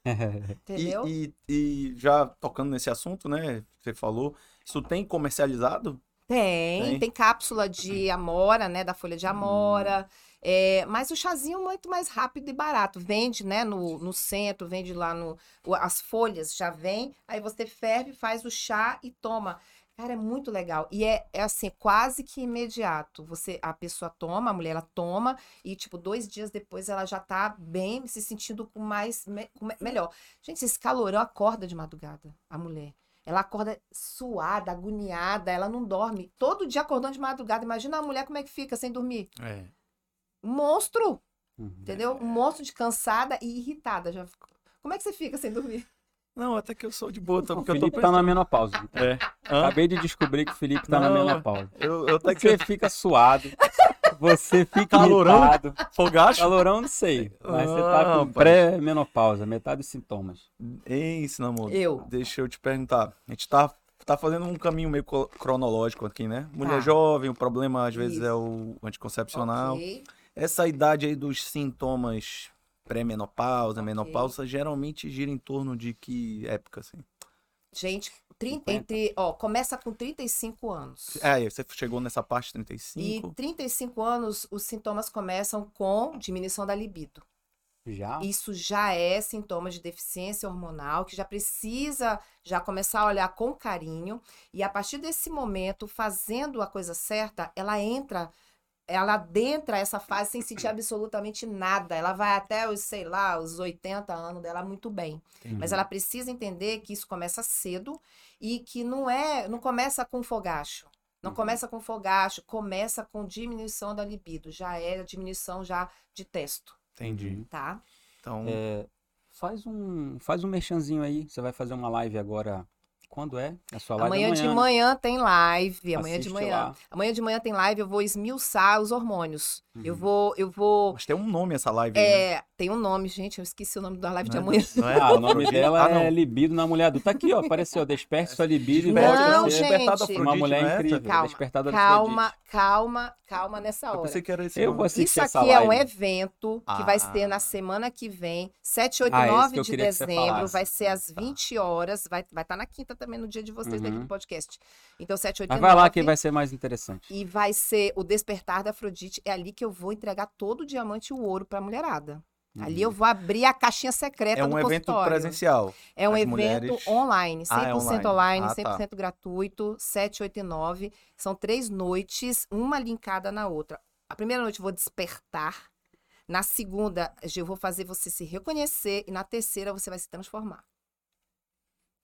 Entendeu? E, e- e já tocando nesse assunto, né? Você falou, isso tem comercializado? Tem, Tem? tem, cápsula de amora, né? Da folha de amora. É, mas o chazinho é muito mais rápido e barato. Vende, né? No, no centro, vende lá no. As folhas já vem, aí você ferve, faz o chá e toma. Cara, é muito legal. E é, é assim, quase que imediato. Você, a pessoa toma, a mulher ela toma, e tipo, dois dias depois ela já tá bem, se sentindo com mais me- com melhor. Gente, esse calorão acorda de madrugada, a mulher. Ela acorda suada, agoniada, ela não dorme. Todo dia acordando de madrugada. Imagina a mulher como é que fica sem dormir. É. Um monstro, Uhum. entendeu? Um monstro de cansada e irritada. Já... Como é que você fica sem dormir? Não, até que eu sou de boa, tá? O Porque eu tô Felipe tá na menopausa. É. Hã? Acabei de descobrir que o Felipe tá na Não, menopausa. Eu, eu até que Você fica suado. Você fica Calorão? irritado. fogacho. Calorão, não sei. Mas você Ah, tá com rapaz. pré-menopausa, metade dos sintomas. Ei, amor. Eu. Deixa eu te perguntar. A gente tá, tá fazendo um caminho meio co- cronológico aqui, né? Mulher Tá. jovem, o problema às vezes Isso. é o anticoncepcional. Ok. Essa idade aí dos sintomas pré-menopausa, Ok. menopausa, geralmente gira em torno de que época, assim? Gente, trin- 50. entre, ó, começa com 35 anos. É, você chegou nessa parte de E 35. 35 anos, os sintomas começam com diminuição da libido. Já? Isso já é sintoma de deficiência hormonal, que já precisa já começar a olhar com carinho. E a partir desse momento, fazendo a coisa certa, ela entra, ela adentra essa fase sem sentir absolutamente nada. Ela vai até os, sei lá, os 80 anos dela muito bem. Mas ela precisa entender que isso começa cedo e que não é, não começa com fogacho. Não Uhum. começa com fogacho, começa com diminuição da libido. Já é a diminuição já de testo, Entendi. tá? Então, É, faz um, faz um merchanzinho aí. Você vai fazer uma live agora. Quando é? A sua live Amanhã de né? manhã tem live, amanhã de Assiste manhã. lá. Amanhã de manhã tem live, eu vou esmiuçar os hormônios. Eu Uhum. vou, eu vou. mas tem um nome essa live aí, né? É, tem um nome, gente, eu esqueci o nome da live de Não é- amanhã. não é Ah, o nome Afrodite? dela Ah, é Libido na Mulher Adulta. Tá aqui, ó. Apareceu. Desperte sua libido e Não, gente. Despertada uma Afrodite, mulher não é essa? incrível. Calma, Despertada Calma, Afrodite. calma, calma nessa Eu hora. pensei que era esse Eu nome. vou assistir Isso essa aqui é um evento que vai ser na Ah. semana que vem, 7, 8, Ah, esse 9 que eu de dezembro. Vai ser às 20 horas. Vai estar vai tá na quinta também, no dia de vocês daqui Uhum. do podcast. Então, 7, 8 Mas vai lá 9. que vai ser mais interessante. E vai ser o Despertar da Afrodite. É ali que eu vou entregar todo o diamante e o ouro pra mulherada. Ali eu vou abrir a caixinha secreta É do um evento consultório. presencial. É um As evento mulheres- online, 100% Ah, é online. online, Ah, tá. 100% gratuito, 7, 8 e 9. São três noites, uma linkada na outra. A primeira noite eu vou despertar. Na segunda, eu vou fazer você se reconhecer. E na terceira, você vai se transformar.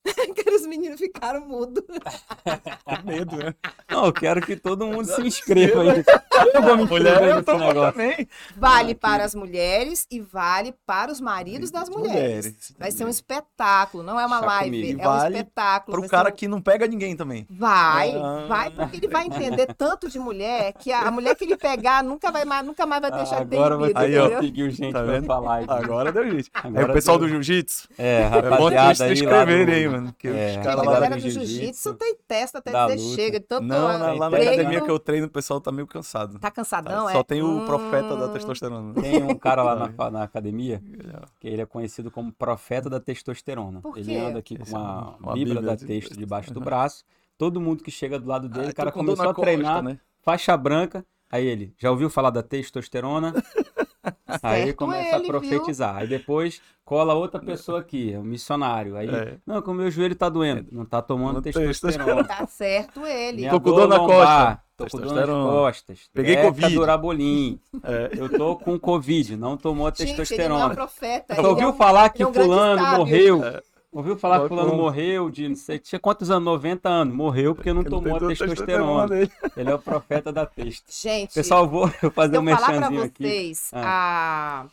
Os meninos ficaram mudos. Com medo, né? Não, eu quero que todo mundo se inscreva aí. Eu vou me inscrever nesse negócio. também. Vale para as mulheres e vale para os maridos das mulheres. Mulheres, Vai ser um espetáculo, não é uma Chá live, comigo. é um Vale espetáculo. Pro vai cara um- que não pega ninguém também. Vai, Ah. vai, porque ele vai entender tanto de mulher que a, mulher que ele pegar nunca, vai mais, nunca mais vai deixar de ter Agora vai libido, Aí, ó. gente Tá pra vendo? falar aí. Agora deu jeito. Agora Aí o pessoal deu. do jiu-jitsu. É, É bom rapaziada vocês aí se inscreverem aí, mano. Que É, os caras a lá galera do jiu-jitsu. jiu-jitsu tem testa até Da dizer luta. chega. Tanto Não, na, lá na academia que eu treino, o pessoal tá meio cansado. Tá cansadão, é? Só tem o profeta da Hum, testosterona. Tem um cara lá na, na academia que ele é conhecido como profeta da testosterona. Por Ele quê? anda aqui com Esse é uma, uma bíblia, bíblia da de- texto debaixo do braço. Todo mundo que chega do lado dele, Ah, o cara com começou a treinar, né? faixa branca. Aí ele, já ouviu falar da testosterona? Aí começa ele, a profetizar. Aí depois cola outra pessoa aqui, é um missionário. Aí, É. não, que o meu joelho tá doendo. Não tá tomando Não testosterona. Tá certo ele. Minha Tô com dor na costa. Tô com dor nas Testosterona. costas. Peguei Teca Covid. Durabolim. É. Eu tô com Covid, não tomou Gente, ele não é testosterona. profeta. Você ele ouviu é um- falar que é um fulano morreu? É. Ouviu falar que fulano morreu de não sei, tinha quantos anos? 90 anos. Morreu porque não Ele tomou tem testosterona. Ele é o profeta da texto. Gente, Pessoal, vou fazer um eu falar pra merchanzinho aqui. vocês a...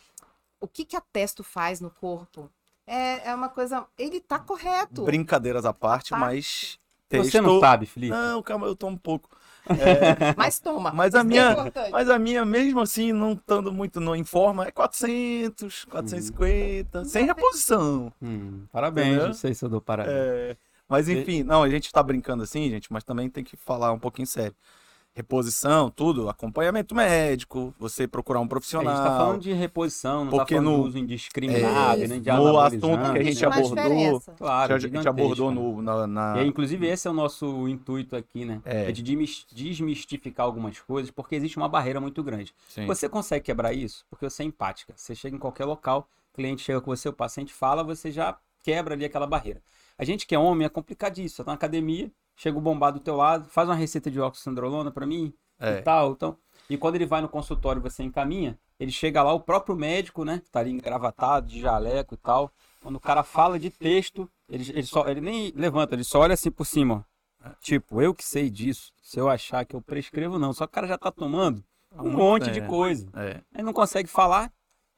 o que, que a testo faz no corpo, é, é uma coisa... Ele tá correto. Brincadeiras à parte, Tá. mas. Você não sabe, Felipe? Não, calma, eu tomo um pouco. Mas toma. Mas a Isso é minha- importante. Mas a minha, mesmo assim, não estando muito no, em forma, é 400, 450, sem reposição. Hum, parabéns, Entendeu? não sei se eu dou parabéns. É, mas enfim, não, a gente tá brincando assim, gente, mas também tem que falar um pouquinho sério. Reposição, tudo, acompanhamento médico, você procurar um É, a profissional. gente tá falando de reposição, não Porque tá falando no- do uso indiscriminado, É, nem de no assunto que a gente abordou. Claro, que a gente abordou né? no, na, na- E aí, inclusive, esse é o nosso intuito aqui, né? É. É, de desmis- desmistificar algumas coisas, porque existe uma barreira muito grande. Sim. Você consegue quebrar isso porque você é empática. Você chega em qualquer local, o cliente chega com você, o paciente fala, você já quebra ali aquela barreira. A gente que é homem é complicadíssimo. Você tá na academia, chega o bombado do teu lado, faz uma receita de oxandrolona pra mim É. e tal. Então, e quando ele vai no consultório você encaminha, ele chega lá, o próprio médico, né? Tá ali engravatado, de jaleco e tal. Quando o cara fala de texto, ele, ele, só, ele nem levanta, ele só olha assim por cima, ó. Tipo, eu que sei disso. Se eu achar que eu prescrevo, não. Só que o cara já tá tomando um Muito, monte é. de coisa. É. Aí não consegue falar.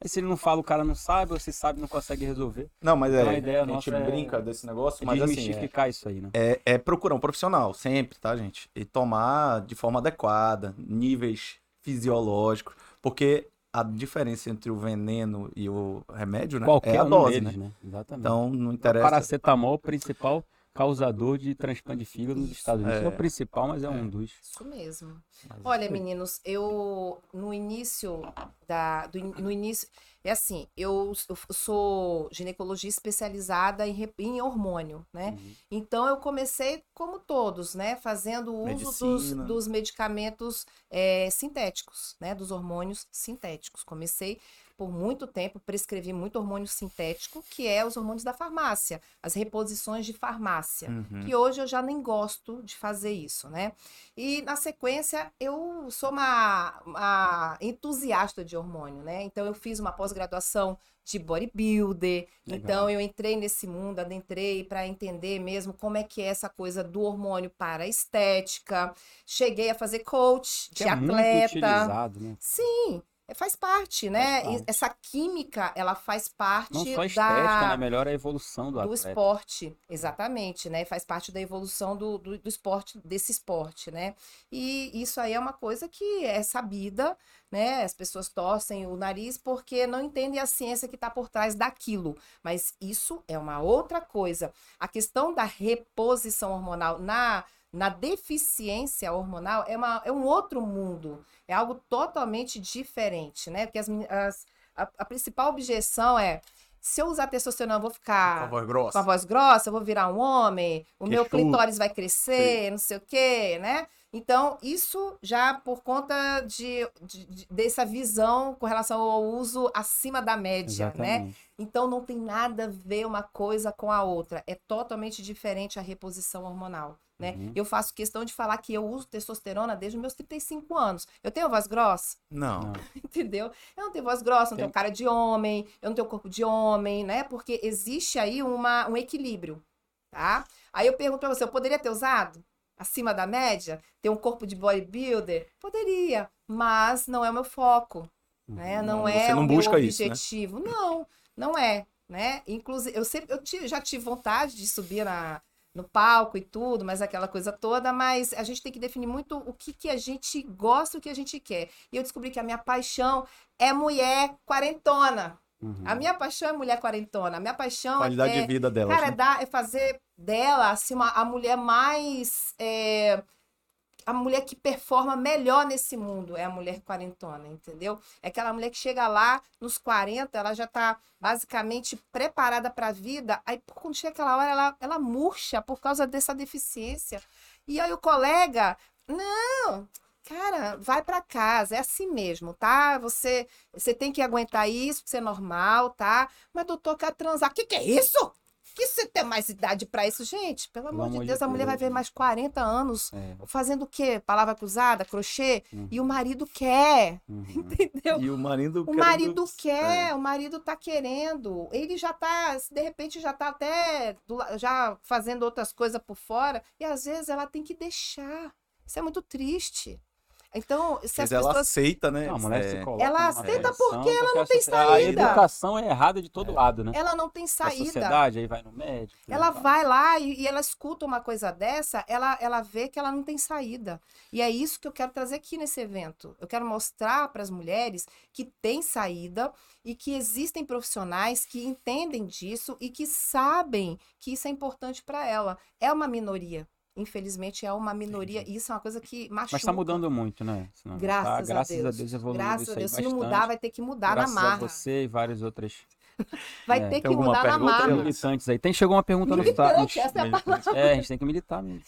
Aí se ele não fala, o cara não sabe, ou se sabe, não consegue resolver. Não, mas é, Então, a ideia a gente é- brinca desse negócio, É mas assim, é, isso aí, né? é, é procurar um profissional, sempre, tá, gente? E tomar de forma adequada, níveis fisiológicos, porque a diferença entre o veneno e o remédio, né? Qualquer é a um dose, deles, né? né? Exatamente. Então, não o interessa. paracetamol, principal causador de transplante de fígado nos. Estados Unidos. É. Não é o principal, mas é, um dos. Isso mesmo. Mas Olha, foi. meninos, eu no início da, do, no início. É assim, eu, eu sou ginecologia especializada em, em hormônio, né? Uhum. Então eu comecei como todos, né? Fazendo uso dos, dos medicamentos é, sintéticos, né? Dos hormônios sintéticos. Comecei por muito tempo, prescrevi muito hormônio sintético, que é os hormônios da farmácia, as reposições de farmácia Uhum. que hoje eu já nem gosto de fazer isso, né? E na sequência eu sou uma, uma entusiasta de hormônio, né? Então eu fiz uma pós-graduação de bodybuilder, Legal. então eu entrei nesse mundo, adentrei para entender mesmo como é que é essa coisa do hormônio para a estética. Cheguei a fazer coach Que de é muito atleta. utilizado, né? Sim, faz parte, né? Parte. Essa química, ela faz parte Não só a da estética, né? Melhora a evolução do, do atleta. esporte, exatamente, né? Faz parte da evolução do, do, do esporte, desse esporte, né? E isso aí é uma coisa que é sabida, né? As pessoas torcem o nariz porque não entendem a ciência que está por trás daquilo. Mas isso é uma outra coisa. A questão da reposição hormonal na, na deficiência hormonal é, uma, é um outro mundo. É algo totalmente diferente, né? Porque as, as- a, a principal objeção é se eu usar testosterona, eu vou Com a ficar voz com a grossa. voz grossa, eu vou virar um homem, o meu Queixudo. clitóris vai crescer, não sei o quê, né? Então, isso já por conta de, de- de- dessa visão com relação ao uso acima da média, né? Exatamente. Então, não tem nada a ver uma coisa com a outra. É totalmente diferente a reposição hormonal, né? Uhum. Eu faço questão de falar que eu uso testosterona desde os meus 35 anos. Eu tenho voz grossa? Não. Entendeu? Eu não tenho voz grossa, não Tem- tenho cara de homem, eu não tenho corpo de homem, né? Porque existe aí uma, um equilíbrio, tá? Aí eu pergunto pra você, eu poderia ter usado acima da média? Ter um corpo de bodybuilder? Poderia, mas não é o meu foco, né? Não, Não, é você não o meu busca isso, né? objetivo. Não, não é, né? Inclusive, eu sempre, eu já tive vontade de subir na, no palco e tudo, mas aquela coisa toda, mas a gente tem que definir muito o que, que a gente gosta, o que a gente quer. E eu descobri que a minha paixão é mulher quarentona. Uhum. A minha paixão é mulher quarentona. A minha paixão Qualidade é, de vida dela. cara, é, né? é fazer dela assim, uma, a mulher mais. é, a mulher que performa melhor nesse mundo é a mulher quarentona, entendeu? É aquela mulher que chega lá nos 40, ela já tá basicamente preparada para a vida, aí quando chega aquela hora ela, ela murcha por causa dessa deficiência. E aí o colega, não, cara, vai para casa, é assim mesmo, tá? Você você tem que aguentar isso, isso é normal, tá? Mas doutor, quer transar, que que é isso? Que você tem mais idade para isso, gente? Pelo, amor de Deus, a mulher vai Deus. ver mais 40 anos É. fazendo o quê? Palavra cruzada, crochê? Uhum. E o marido quer, Uhum. entendeu? E o marido O querendo- marido quer, É. o marido tá querendo. Ele já tá, de repente, já tá até do já fazendo outras coisas por fora. E às vezes ela tem que deixar. Isso é muito triste. Então, se Mas as ela pessoas. aceita, né? Não, a mulher É, se coloca Ela aceita porque ela não tem a socie- A saída. educação é errada de todo lado, né? Ela não tem A saída. sociedade aí vai no médico. Ela tá. vai lá e, e ela escuta uma coisa dessa, ela, ela vê que ela não tem saída. E é isso que eu quero trazer aqui nesse evento. Eu quero mostrar para as mulheres que tem saída e que existem profissionais que entendem disso e que sabem que isso é importante para ela. É uma minoria. Infelizmente, é uma minoria. E isso é uma coisa que machuca. Mas tá mudando muito, né? Senão, Graças, tá, a graças Deus. a Deus evoluiu Graças isso a Deus. Se não mudar, vai ter que mudar graças na a marra. você e várias outras Vai É. ter Tem que mudar na pergunta aí, marra. Luiz? militantes aí. Tem chegou uma pergunta no Militante, site. essa é a palavra. É, a gente tem que militar mesmo.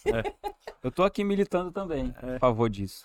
Eu tô aqui militando também, É. a favor disso.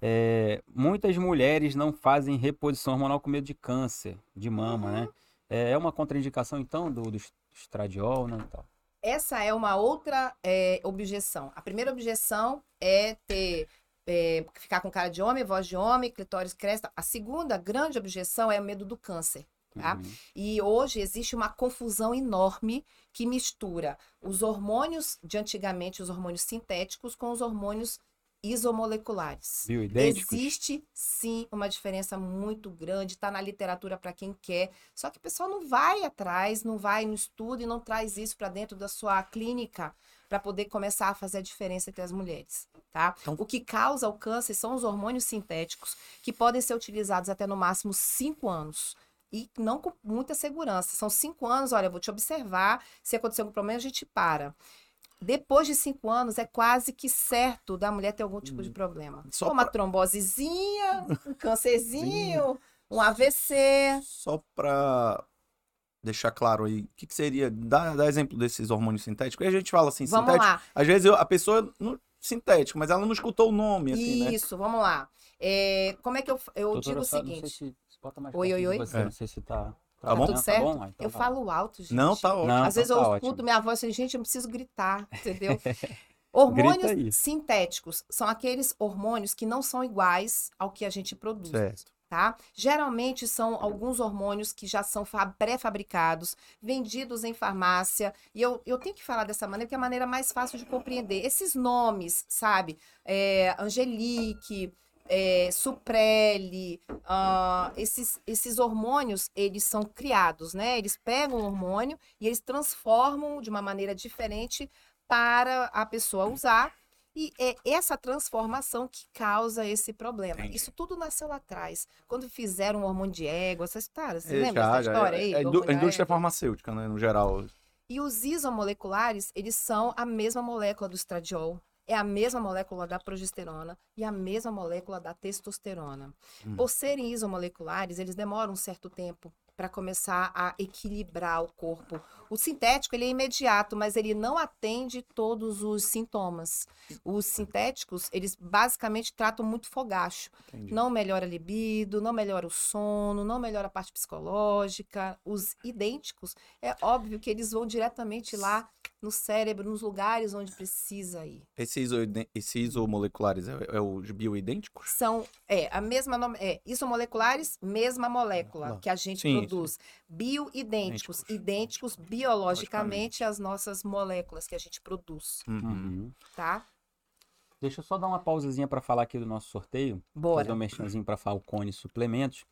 É, muitas mulheres não fazem reposição hormonal com medo de câncer de mama, né? É é uma contraindicação, então, do, do estradiol, né? tal. Essa é uma outra é, objeção. A primeira objeção é ter é, ficar com cara de homem, voz de homem, clitóris cresta. A segunda grande objeção é o medo do câncer. Tá? Uhum. E hoje existe uma confusão enorme que mistura os hormônios de antigamente, os hormônios sintéticos, com os hormônios isomoleculares. Bioidênticos? Existe sim uma diferença muito grande, está na literatura para quem quer. Só que o pessoal não vai atrás, não vai no estudo e não traz isso para dentro da sua clínica para poder começar a fazer a diferença entre as mulheres, tá? Então- O que causa o câncer são os hormônios sintéticos que podem ser utilizados até no máximo cinco anos. E não com muita segurança. São cinco anos, olha, eu vou te observar. Se acontecer algum problema, a gente para. Depois de cinco anos, é quase que certo da mulher ter algum tipo de problema. Só uma pra- trombosezinha, um câncerzinho, Um AVC. Só pra deixar claro aí, o que, que seria. Dá, dá exemplo desses hormônios sintéticos. Aí a gente fala assim, Vamos sintético. lá. Às vezes eu- a pessoa. Não, sintético, mas ela não escutou o nome, assim, né? Isso, vamos lá. É, como é que eu, eu Doutora, digo o seguinte? se- se bota mais Oi, oi, oi. Você, É. Não sei se tá. Tá bom? tudo certo? bom? Ah, então eu vai. falo alto, gente. Não, tá ótimo. Não, Às vezes então eu tá escuto ótimo. minha voz e falo, gente, eu preciso gritar, entendeu? Hormônios sintéticos são aqueles hormônios que não são iguais ao que a gente produz. Certo. tá? Geralmente são alguns hormônios que já são fa- pré-fabricados, vendidos em farmácia. E eu, eu tenho que falar dessa maneira, porque é a maneira mais fácil de compreender. Esses nomes, sabe? É, Angelique, é, Suprele, ah, esses, esses hormônios, eles são criados, né? Eles pegam o hormônio e eles transformam de uma maneira diferente para a pessoa usar. E é essa transformação que causa esse problema. Entendi. Isso tudo nasceu lá atrás. Quando fizeram o hormônio de égua, essas histórias, você É, lembra já, dessa já, história é, aí? é do a indústria farmacêutica, né, no geral. E os isomoleculares, eles são a mesma molécula do estradiol, é a mesma molécula da progesterona e a mesma molécula da testosterona. Hum. Por serem isomoleculares, eles demoram um certo tempo para começar a equilibrar o corpo. O sintético, ele é imediato, mas ele não atende todos os sintomas. Os sintéticos, eles basicamente tratam muito fogacho. Entendi. Não melhora a libido, não melhora o sono, não melhora a parte psicológica. Os idênticos, é óbvio que eles vão diretamente lá no cérebro, nos lugares onde precisa ir. Esse, iso, esse isomoleculares é, é os bioidênticos? São, é, a mesma nome, é, isomoleculares, mesma molécula Molécula. que a gente Sim, produz. Bioidênticos, Idênticos. idênticos biologicamente às nossas moléculas que a gente produz, Uhum. Uhum. tá? Deixa eu só dar uma pausazinha para falar aqui do nosso sorteio. Bora. Fazer um merchanzinho para Falcone Suplementos.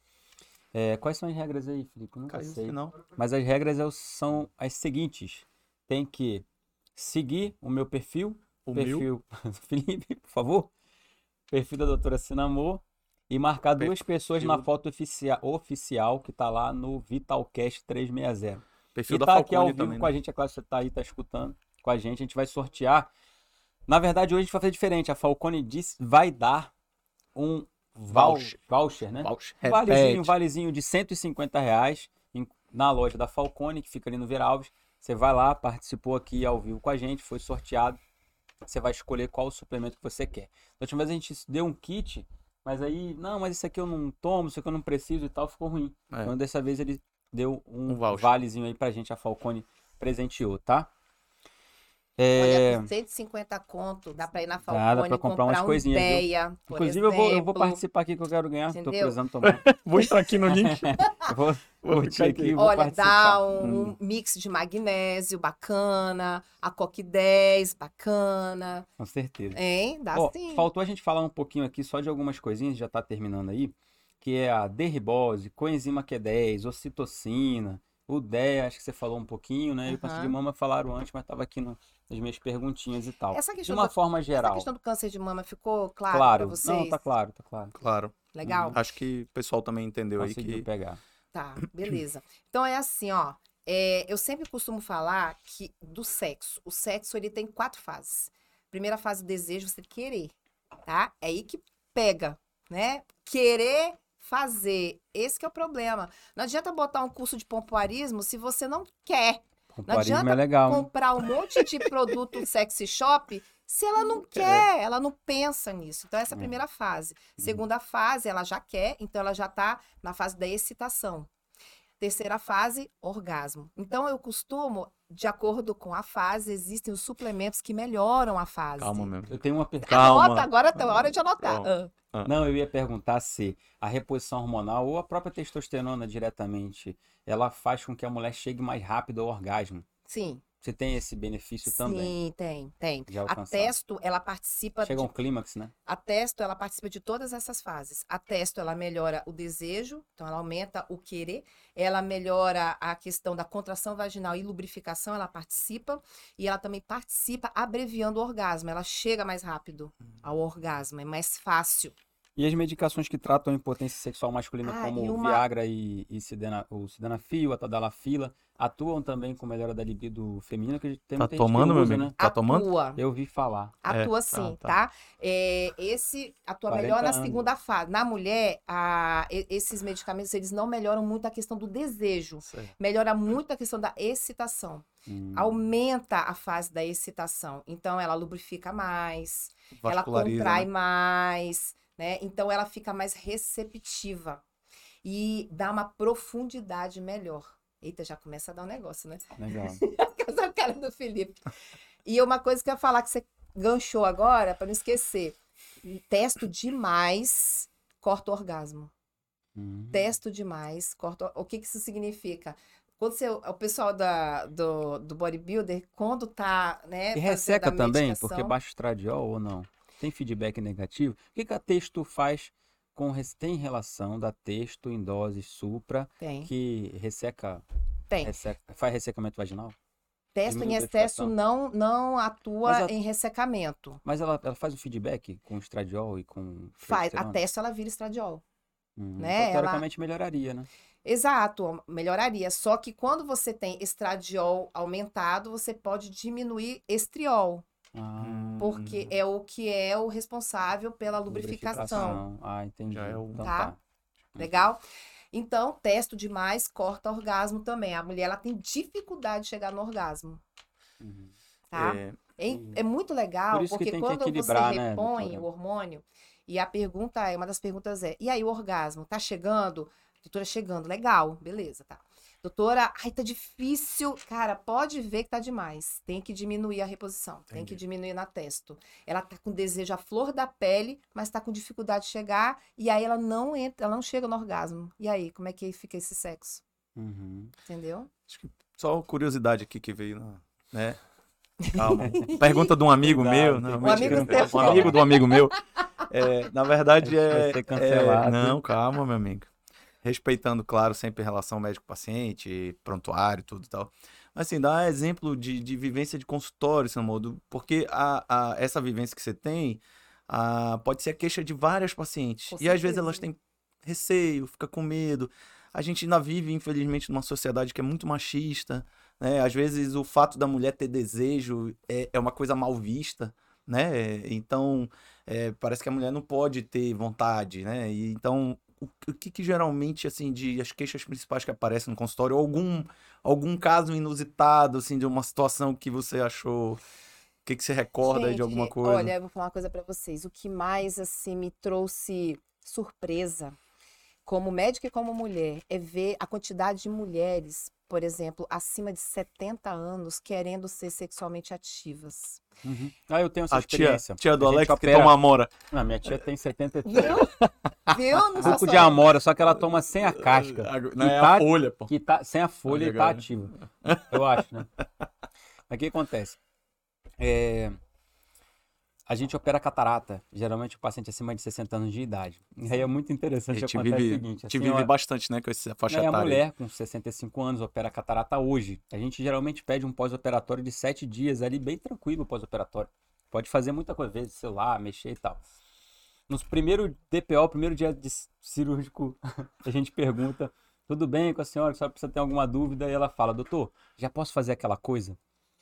É, quais são as regras aí, Felipe? Eu nunca Caiu sei. não. Mas as regras é são as seguintes. Tem que seguir o meu perfil, O meu. perfil Felipe, por favor. Perfil da doutora Sinamor. E marcar duas pessoas na Perfil- foto oficia- oficial que tá lá no Vitalcast 360. Perfil E da tá aqui ao Falcone vivo também. com a né? gente, é claro que você tá aí, tá escutando com a gente, a gente vai sortear. Na verdade, hoje a gente vai fazer diferente. A Falcone disse, vai dar um voucher, Voucher. né? Voucher. Um valezinho, um valezinho de 150 reais na loja da Falcone, que fica ali no Veralves. Você vai lá, participou aqui ao vivo com a gente, foi sorteado. Você vai escolher qual o suplemento que você quer. Da última vez a gente deu um kit, mas aí, não, mas isso aqui eu não tomo, isso aqui eu não preciso e tal, ficou ruim. É. Então dessa vez ele deu um, Um valezinho aí pra gente, a Falcone presenteou, tá? É, Olha, por 150 conto, dá pra ir na Dá, Falcone dá pra comprar umas um coisinhas, por inclusive eu vou, eu vou exemplo. participar aqui que eu quero ganhar, tô Entendeu? precisando tomar. Vou entrar aqui no link. Vou, Vou aqui, aqui. vou Olha, participar. dá um, Hum. mix de magnésio bacana, a Coque 10 bacana, Com certeza. hein? Dá Ó, sim. faltou a gente falar um pouquinho aqui só de algumas coisinhas, já tá terminando aí, que é a derribose, coenzima Q10, ocitocina, o DEA, acho que você falou um pouquinho, né? E o câncer de mama falaram antes, mas tava aqui no- nas minhas perguntinhas e tal. Essa De questão, uma do, forma essa geral. questão do câncer de mama ficou claro, Claro, pra vocês? não, tá claro, tá claro. Claro. Legal? Acho que o pessoal também entendeu aí Conseguiu que. pegar. Tá, beleza. Então é assim, ó. é, eu sempre costumo falar que do sexo, o sexo ele tem quatro fases. Primeira fase, o desejo, você querer, tá? É aí que pega, né? Querer fazer. Esse que é o problema. Não adianta botar um curso de pompoarismo se você não quer Pompoarismo adianta é legal, comprar um monte de produto sexy shop se ela não quer, ela não pensa nisso. Então, essa é a É. primeira fase. Segunda fase, ela já quer, então ela já tá na fase da excitação. Terceira fase, orgasmo. Então, eu costumo, de acordo com a fase, existem os suplementos que melhoram a fase. Calma mesmo. Eu tenho uma pergunta. Calma. Anota, agora é hora de anotar. Calma. Ah. Não, eu ia perguntar se a reposição hormonal ou a própria testosterona diretamente, ela faz com que a mulher chegue mais rápido ao orgasmo. Sim, Você tem esse benefício também. sim, tem, tem. Já A testo, ela participa Chega de um clímax, né? A testo, ela participa de todas essas fases. A testo, ela melhora o desejo, então ela aumenta o querer. Ela melhora a questão da contração vaginal e lubrificação, ela participa. E ela também participa abreviando o orgasmo. Ela chega mais rápido ao orgasmo, é mais fácil. E as medicações que tratam a impotência sexual masculina, Ah, como e o uma- Viagra e, e sidena, o Sildenafil, a Tadalafila, atuam também com melhora da libido feminina, que tem Tá tomando, meu usa, amigo? né? Tá tomando? Atua. Eu ouvi falar. Atua É, sim, tá, tá? tá. É, esse atua 40 melhor na anos. segunda fase. Na mulher, a- esses medicamentos, eles não melhoram muito a questão do desejo. Certo. Melhora muito a questão da excitação. Hum. Aumenta a fase da excitação. Então, ela lubrifica mais, ela contrai né? mais, né? Então, ela fica mais receptiva. E dá uma profundidade melhor. Eita, já começa a dar um negócio, né? Legal. Essa cara do Felipe. E uma coisa que eu ia falar que você ganchou agora, para não esquecer. Testo demais, corta o orgasmo. Hum. Testo demais, corta. o- que, que isso significa? Quando você, o pessoal da, do, do bodybuilder, quando tá, né, E resseca a também, porque baixa estradiol ou não? Tem feedback negativo? O que, que a texto faz com. Tem relação da texto em doses supra Tem, que resseca, tem. resseca- faz ressecamento vaginal? Testo em excesso não, não atua em ressecamento. Mas ela, ela faz o feedback com estradiol e com. Faz, a testo ela vira estradiol. Hum, né, Então, ela- teoricamente melhoraria, né? Exato, melhoraria. Só que quando você tem estradiol aumentado, você pode diminuir estriol, Ah, porque é o que é o responsável pela lubrificação. Ah, entendi. Já é o- Então, Tá? tá. Legal? Então, testo demais corta orgasmo também. A mulher ela tem dificuldade de chegar no orgasmo, Uhum. tá? É, É, é muito legal, Por porque quando você né, repõe doutora? o hormônio, e a pergunta é, uma das perguntas é, e aí o orgasmo, tá chegando? Doutora, chegando, legal, beleza, tá. Doutora, ai, tá difícil. Cara, pode ver que tá demais. Tem que diminuir a reposição, tem que Entendi. diminuir na testo. Ela tá com desejo à flor da pele, mas tá com dificuldade de chegar, e aí ela não entra, ela não chega no orgasmo. E aí, como é que fica esse sexo? Uhum. Entendeu? Acho que só curiosidade aqui que veio, na- né? Calma. Pergunta de um amigo Cuidado, meu, não, Um amigo. Um amigo de um amigo meu. É, na verdade é, é- Não, calma, meu amigo. Respeitando, claro, sempre relação médico-paciente, prontuário, tudo e tal. Mas assim, dá exemplo de, de vivência de consultório, seu modo, porque a, a- essa vivência que você tem a, pode ser a queixa de várias pacientes. Com e às vezes elas têm receio, fica com medo. A gente ainda vive, infelizmente, numa sociedade que é muito machista, né? Às vezes o fato da mulher ter desejo é, é uma coisa mal vista, né? Então, é, parece que a mulher não pode ter vontade, né? E, então, o, que que geralmente, assim, de as queixas principais que aparecem no consultório, ou algum, algum caso inusitado, assim, de uma situação que você achou, o que que você recorda aí de Gente, alguma coisa? Olha, eu vou falar uma coisa pra vocês. O que mais assim me trouxe surpresa, como médica e como mulher, é ver a quantidade de mulheres, por exemplo, acima de 70 anos querendo ser sexualmente ativas. Uhum. Ah, eu tenho essa a tia, experiência. tia do A gente Alex que opera- toma amora. Não, minha tia tem 73. Viu? Viu? Não Um pouco só de amora, só que ela toma sem a casca. Não é tá- a folha, pô. Que tá sem a folha e tá Legal. ativa. Eu acho, né? Mas o que acontece? É, A gente opera catarata, geralmente o paciente acima de 60 anos de idade. E aí é muito A interessante gente acontece vive, o seguinte. a a gente vive bastante, né, com essa faixa a etária. mulher com 65 anos opera catarata hoje. A gente geralmente pede um pós-operatório de 7 dias ali, bem tranquilo o pós-operatório. Pode fazer muita coisa, vezes celular, mexer e tal. Nos primeiros DPO, primeiro dia de cirúrgico, a gente pergunta: tudo bem com a senhora? A senhora precisa ter alguma dúvida? E ela fala: doutor, já posso fazer aquela coisa?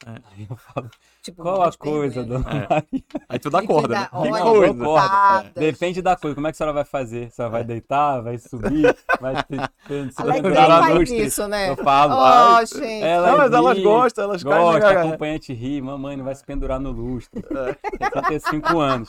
É. Aí eu falo: Tipo, qual a coisa, dona É. Maria? Aí tu dá corda, né? Olha, coisa. corda. Depende da coisa. Como é que a senhora vai fazer? A senhora vai deitar, vai subir, vai no faz lustre? isso, né? Eu falo. "Ai, gente. ela Não, mas elas gostam, elas caem na Gosta, a acompanhante ri, mamãe não vai se pendurar no lustre. Tem só ter cinco anos.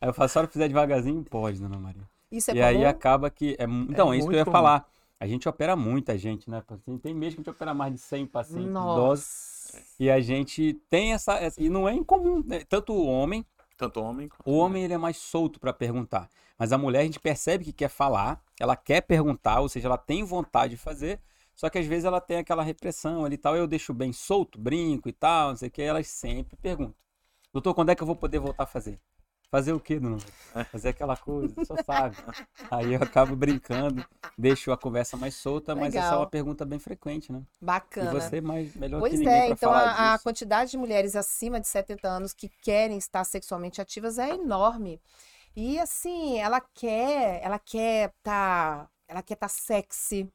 Aí eu falo, se a senhora fizer devagarzinho, pode, dona Maria. Isso é e aí comum? acaba que. É, então, é, isso que eu ia muito falar. A gente opera muita gente, né? Tem mês que a gente opera mais de 100 pacientes idosos. E a gente tem essa, essa- E não é incomum, né? Tanto o homem, Tanto homem o homem ele é mais solto para perguntar. Mas a mulher a gente percebe que quer falar, ela quer perguntar, ou seja, ela tem vontade de fazer, só que às vezes ela tem aquela repressão ali e tal. Eu deixo bem solto, brinco e tal, não sei o que, elas sempre perguntam. Doutor, quando é que eu vou poder voltar a fazer? Fazer o quê, dona? Maria? Fazer aquela coisa, só sabe. Aí eu acabo brincando, deixo a conversa mais solta, mas essa é Legal. uma pergunta bem frequente, né? Bacana. E você mais melhor Pois que ninguém é, pra então falar a, a quantidade de mulheres acima de 70 anos que querem estar sexualmente ativas é enorme. E assim, ela quer, ela quer tá, ela quer tá sexy,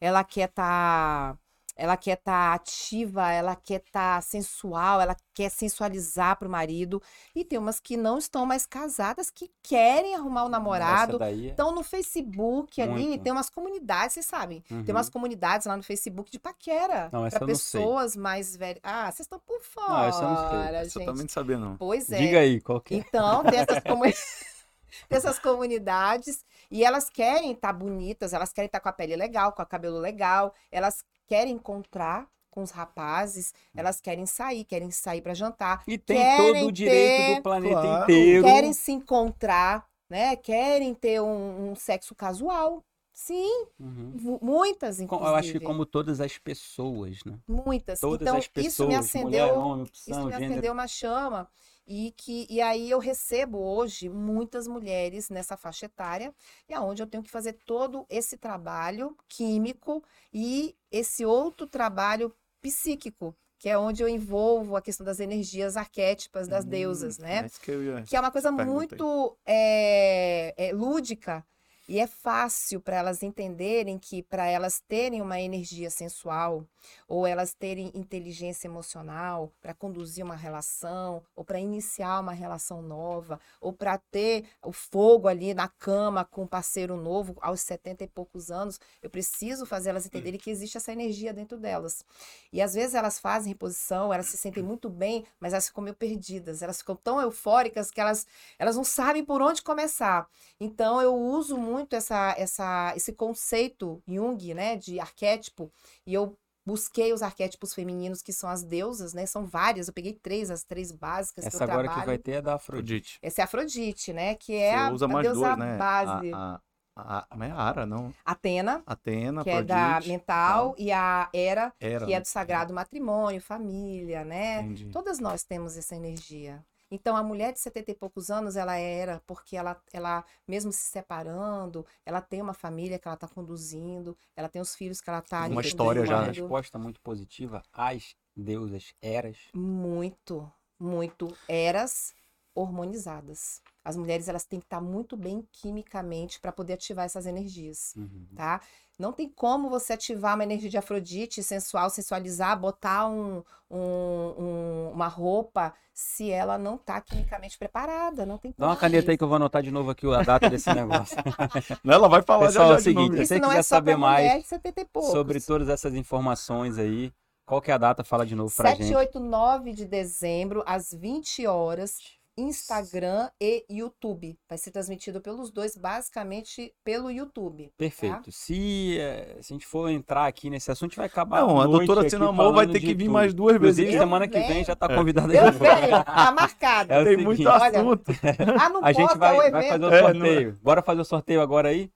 ela quer tá ela quer estar ativa, ela quer estar sensual, ela quer sensualizar para o marido. E tem umas que não estão mais casadas, que querem arrumar o namorado. daí é Estão no Facebook ali, Muito. tem umas comunidades, vocês sabem. Tem Uhum. umas comunidades lá no Facebook de paquera. Não, eu não sei. pessoas mais velhas. Ah, vocês estão por fora, Não, essa eu não sei. Essa eu gente. também não sabia, não. Pois é. Diga aí, qual que é? Então, tem essas, comuni- tem essas comunidades e elas querem estar bonitas, elas querem estar com a pele legal, com o cabelo legal, elas querem encontrar com os rapazes, elas querem sair, querem sair para jantar, E tem querem todo o direito ter- do planeta Claro. inteiro. querem se encontrar, né? Querem ter um, um sexo casual. Sim, Uhum. mu- muitas, inclusive. Eu acho que como todas as pessoas, né? Muitas. Todas então, as pessoas, isso me acendeu mulher, homem, isso opção, me gênero. acendeu uma chama e que e aí eu recebo hoje muitas mulheres nessa faixa etária e aonde eu tenho que fazer todo esse trabalho químico e esse outro trabalho psíquico que é onde eu envolvo a questão das energias arquétipas das Hum, deusas, né? É que ia... que é uma coisa muito é, é, lúdica e é fácil para elas entenderem que para elas terem uma energia sensual ou elas terem inteligência emocional para conduzir uma relação ou para iniciar uma relação nova ou para ter o fogo ali na cama com um parceiro novo aos 70 e poucos anos, eu preciso fazer elas entenderem que existe essa energia dentro delas. E às vezes elas fazem reposição, elas se sentem muito bem, mas elas ficam meio perdidas, elas ficam tão eufóricas que elas, elas não sabem por onde começar. Então eu uso muito essa, essa, esse conceito Jung, né, de arquétipo, e eu busquei os arquétipos femininos que são as deusas, né? São várias, eu peguei três, as três básicas que Essa eu agora trabalho. que vai ter é da Afrodite. Afrodite. Essa é a Afrodite, né? Que é Você a, usa a mais deusa duas, né? base. A, a, a, mas é a Ara, não. Atena, Atena, que é da Afrodite, mental, e a Hera, Era, que é né? do sagrado matrimônio, família, né? Entendi. Todas nós temos essa energia. Então, a mulher de 70 e poucos anos, ela era, porque ela, ela mesmo se separando, ela tem uma família que ela está conduzindo, ela tem os filhos que ela está Uma história já, Uma né? conduzindo. resposta muito positiva às deusas eras. Muito, muito eras hormonizadas. As mulheres, elas têm que estar muito bem quimicamente para poder ativar essas energias. Uhum. tá? Não tem como você ativar uma energia de Afrodite sensual, sensualizar, botar um, um- um- uma roupa se ela não tá quimicamente preparada. Não tem Dá uma caneta aí que eu vou anotar de novo aqui a data desse negócio. Não, Ela vai falar Pessoal, já, é já o seguinte, se você quiser é saber mulher mais de 70 poucos. Sobre todas essas informações aí, qual que é a data? Fala de novo pra 7, gente. 8, 9 de dezembro, às 20 horas, Instagram e YouTube. Vai ser transmitido pelos dois, basicamente pelo YouTube. Perfeito. Se, eh, se a gente for entrar aqui nesse assunto, a gente vai acabar Não, a doutora aqui Sinamor vai ter que vir tudo. mais duas vezes. Inclusive, semana que vem já tá É. convidada Eu venho, tá marcado. É Tem seguinte, muito olha, assunto. Ah, não A gente vai, é vai fazer o É, não é. sorteio. Bora fazer o sorteio agora aí?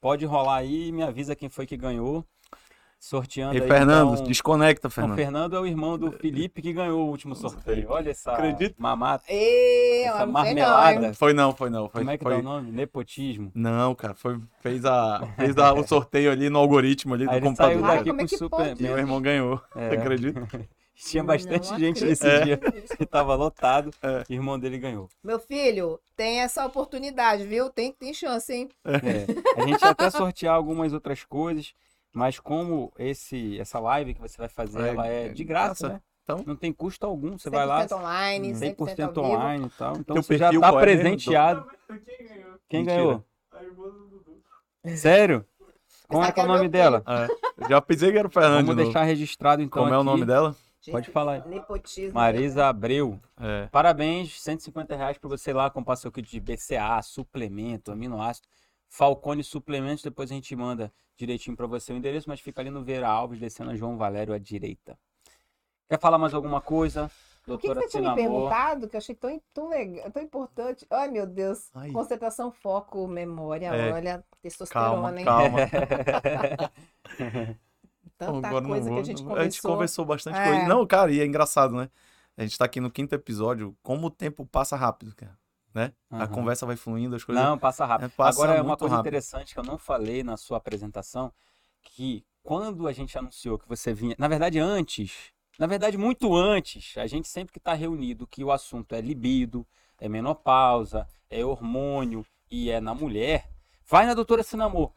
Pode rolar aí, me avisa quem foi que ganhou. Sorteando Ei, aí. Fernando, então... desconecta, O Fernando. Fernando é o irmão do Felipe que ganhou o último sorteio. Olha essa Acredita? mamata. Ê, Essa não não, marmelada. hein? Foi não, foi não. Foi, Como é que foi... dá o nome? Nepotismo. Não, cara, foi, fez, a, fez a, o sorteio ali no algoritmo ali do Aí ele computador. saiu Ai, daqui como é com super. pode? E meu irmão ganhou. É. Você acredita? Tinha Não bastante gente nesse acredito. dia. que tava lotado. É. O irmão dele ganhou. Meu filho, tem essa oportunidade, viu? Tem, tem chance, hein? É. A gente ia até sortear algumas outras coisas, mas como esse, essa live que você vai fazer, É, ela é é de graça, graça. né? Então- Não tem custo algum. Você vai lá, 100% online, 100%, 100% ao vivo. online e tal. Então Teu você já perfil tá é mesmo? presenteado. Quem Mentira. ganhou? Sério? Como é que é o nome dela? É, já pensei que era o Fernando Vamos de novo. deixar registrado então Como é o nome aqui. dela? Pode falar aí. Nepotismo. Marisa Abreu. É. Parabéns, 150 reais para você ir lá comprar seu kit de BCA, suplemento, aminoácido, Falcone suplementos. Depois a gente manda direitinho para você o endereço, mas fica ali no Vera Alves, descendo a João Valério à direita. Quer falar mais alguma coisa, O que, que doutora você tinha me perguntado que eu achei tão, tão legal, tão importante? Ai, meu Deus. Ai. Concentração, foco, memória, É. olha, testosterona, Calma, hein? calma. Tanta Agora não coisa que a gente A conversou. gente conversou bastante É. coisa. Não, cara, e é engraçado, né? A gente tá aqui no quinto episódio. Como o tempo passa rápido, cara. Né? A Aham. conversa vai fluindo, as coisas. Não, passa rápido. É, passa Agora, é uma coisa rápido. interessante que eu não falei na sua apresentação, que quando a gente anunciou que você vinha, na verdade antes, na verdade muito antes, a gente sempre que está reunido, que o assunto é libido, é menopausa, é hormônio e é na mulher, vai na doutora Sinamor.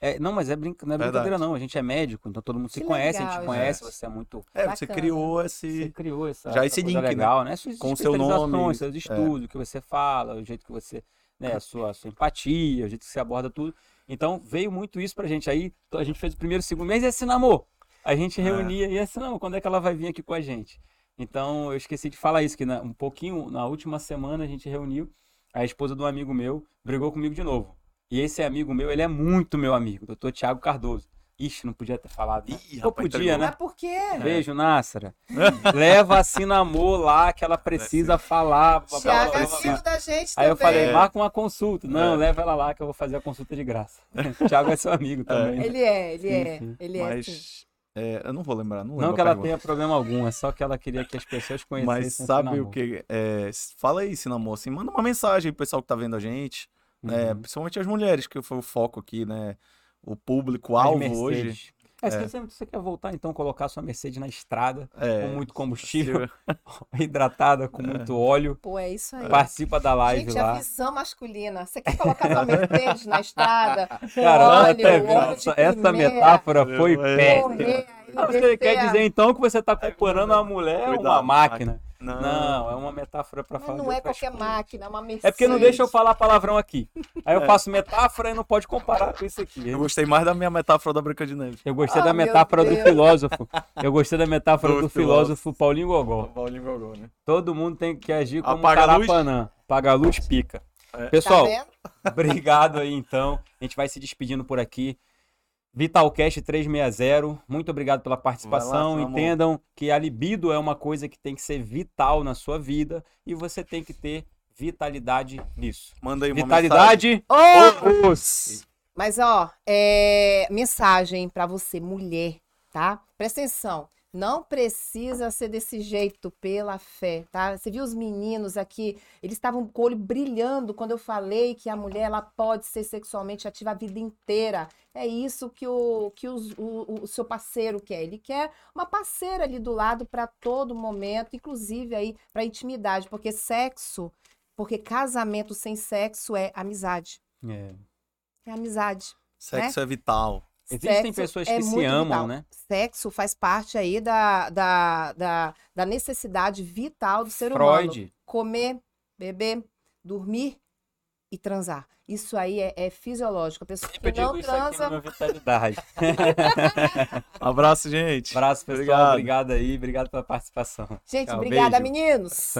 É, não, mas é brinca, não é Verdade. brincadeira, não. A gente é médico, então todo mundo se Que conhece, a legal, gente conhece, gente. você é muito. É, você Bacana. criou Você esse. criou essa, Já esse link, né? legal, né? Suas Com seu nome, seus é. estudos, o que você fala, o jeito que você. Né, a sua, a sua empatia, o jeito que você aborda tudo. Então veio muito isso pra gente. Aí a gente fez o primeiro, segundo mês e esse namor. A gente É. reunia e esse namor, quando é que ela vai vir aqui com a gente? Então eu esqueci de falar isso, que na- um pouquinho, na última semana a gente reuniu, a esposa de um amigo meu brigou comigo de novo. E esse amigo meu, ele é muito meu amigo, doutor Tiago Cardoso. Ixi, não podia ter falado. Né? Ih, rapaz, podia, entregou. né? Mas por quê? Beijo, Nássara. Leva a Sinamor lá que ela precisa falar. blá, blá, Tiago é amigo da gente Aí eu também. falei, É. marca uma consulta. Não, É. leva ela lá que eu vou fazer a consulta de graça. Thiago é seu amigo também. né? Ele é, ele Sim, é. sim. Ele é. Mas. é, eu não vou lembrar, não Não lembro que ela pergunta. tenha problema algum, é só que ela queria que as pessoas conhecessem Mas o sabe o que? É, fala aí, Sinamor, assim, manda uma mensagem pro pessoal que tá vendo a gente, né? Uhum. Principalmente as mulheres, que foi o foco aqui, né? O público-alvo hoje. É, se você, você quer voltar, então, colocar sua Mercedes na estrada, É, com muito combustível, hidratada, com muito óleo, Pô, é isso aí. participa da live Gente, lá. a visão masculina. Você quer colocar sua Mercedes na estrada? Cara, óleo, até óleo essa, essa metáfora foi É. péssima. aí, Ah, Você quer dizer então que você está comparando a mulher a uma máquina? Não, Não, é uma metáfora para Mas falar não de é qualquer coisas. máquina, é uma Mercedes. É porque não deixa eu falar palavrão aqui. Aí eu faço metáfora e não pode comparar com isso aqui. Eu gostei mais da minha metáfora da Branca de Neve. Eu gostei Ah, da metáfora do filósofo. Eu gostei da metáfora Do do filósofo Paulinho Gogó. Paulinho Gogó, né? Todo mundo tem que agir como Apaga a luz. Carapanã. Apaga a luz, pica. É. Pessoal, Tá obrigado aí então. A gente vai se despedindo por aqui. Vitalcast 360, muito obrigado pela participação. Lá, meu amor. Entendam que a libido é uma coisa que tem que ser vital na sua vida e você tem que ter vitalidade nisso. Manda aí uma mensagem. Vitalidade. Ô, Os. Mas, ó, é... mensagem pra você, mulher, tá? Presta atenção. Não precisa ser desse jeito pela fé, tá? Você viu os meninos aqui, eles estavam com o olho brilhando quando eu falei que a mulher ela pode ser sexualmente ativa a vida inteira. É isso que o, que os- o, o seu parceiro quer. Ele quer uma parceira ali do lado para todo momento, inclusive aí para intimidade, porque sexo, porque casamento sem sexo é amizade. É. É amizade. Sexo é vital. Existem Sexo pessoas é que se muito amam, vital. né? Sexo faz parte aí da, da, da, da necessidade vital do ser humano. Freud. Comer, beber, dormir e transar. Isso aí é, é fisiológico. A pessoa Sempre que não isso aqui transa. na minha vitalidade. Abraço, gente. Abraço, pessoal. Obrigado. Obrigado aí. Obrigado pela participação. Gente, Tchau, obrigada, beijo. meninos.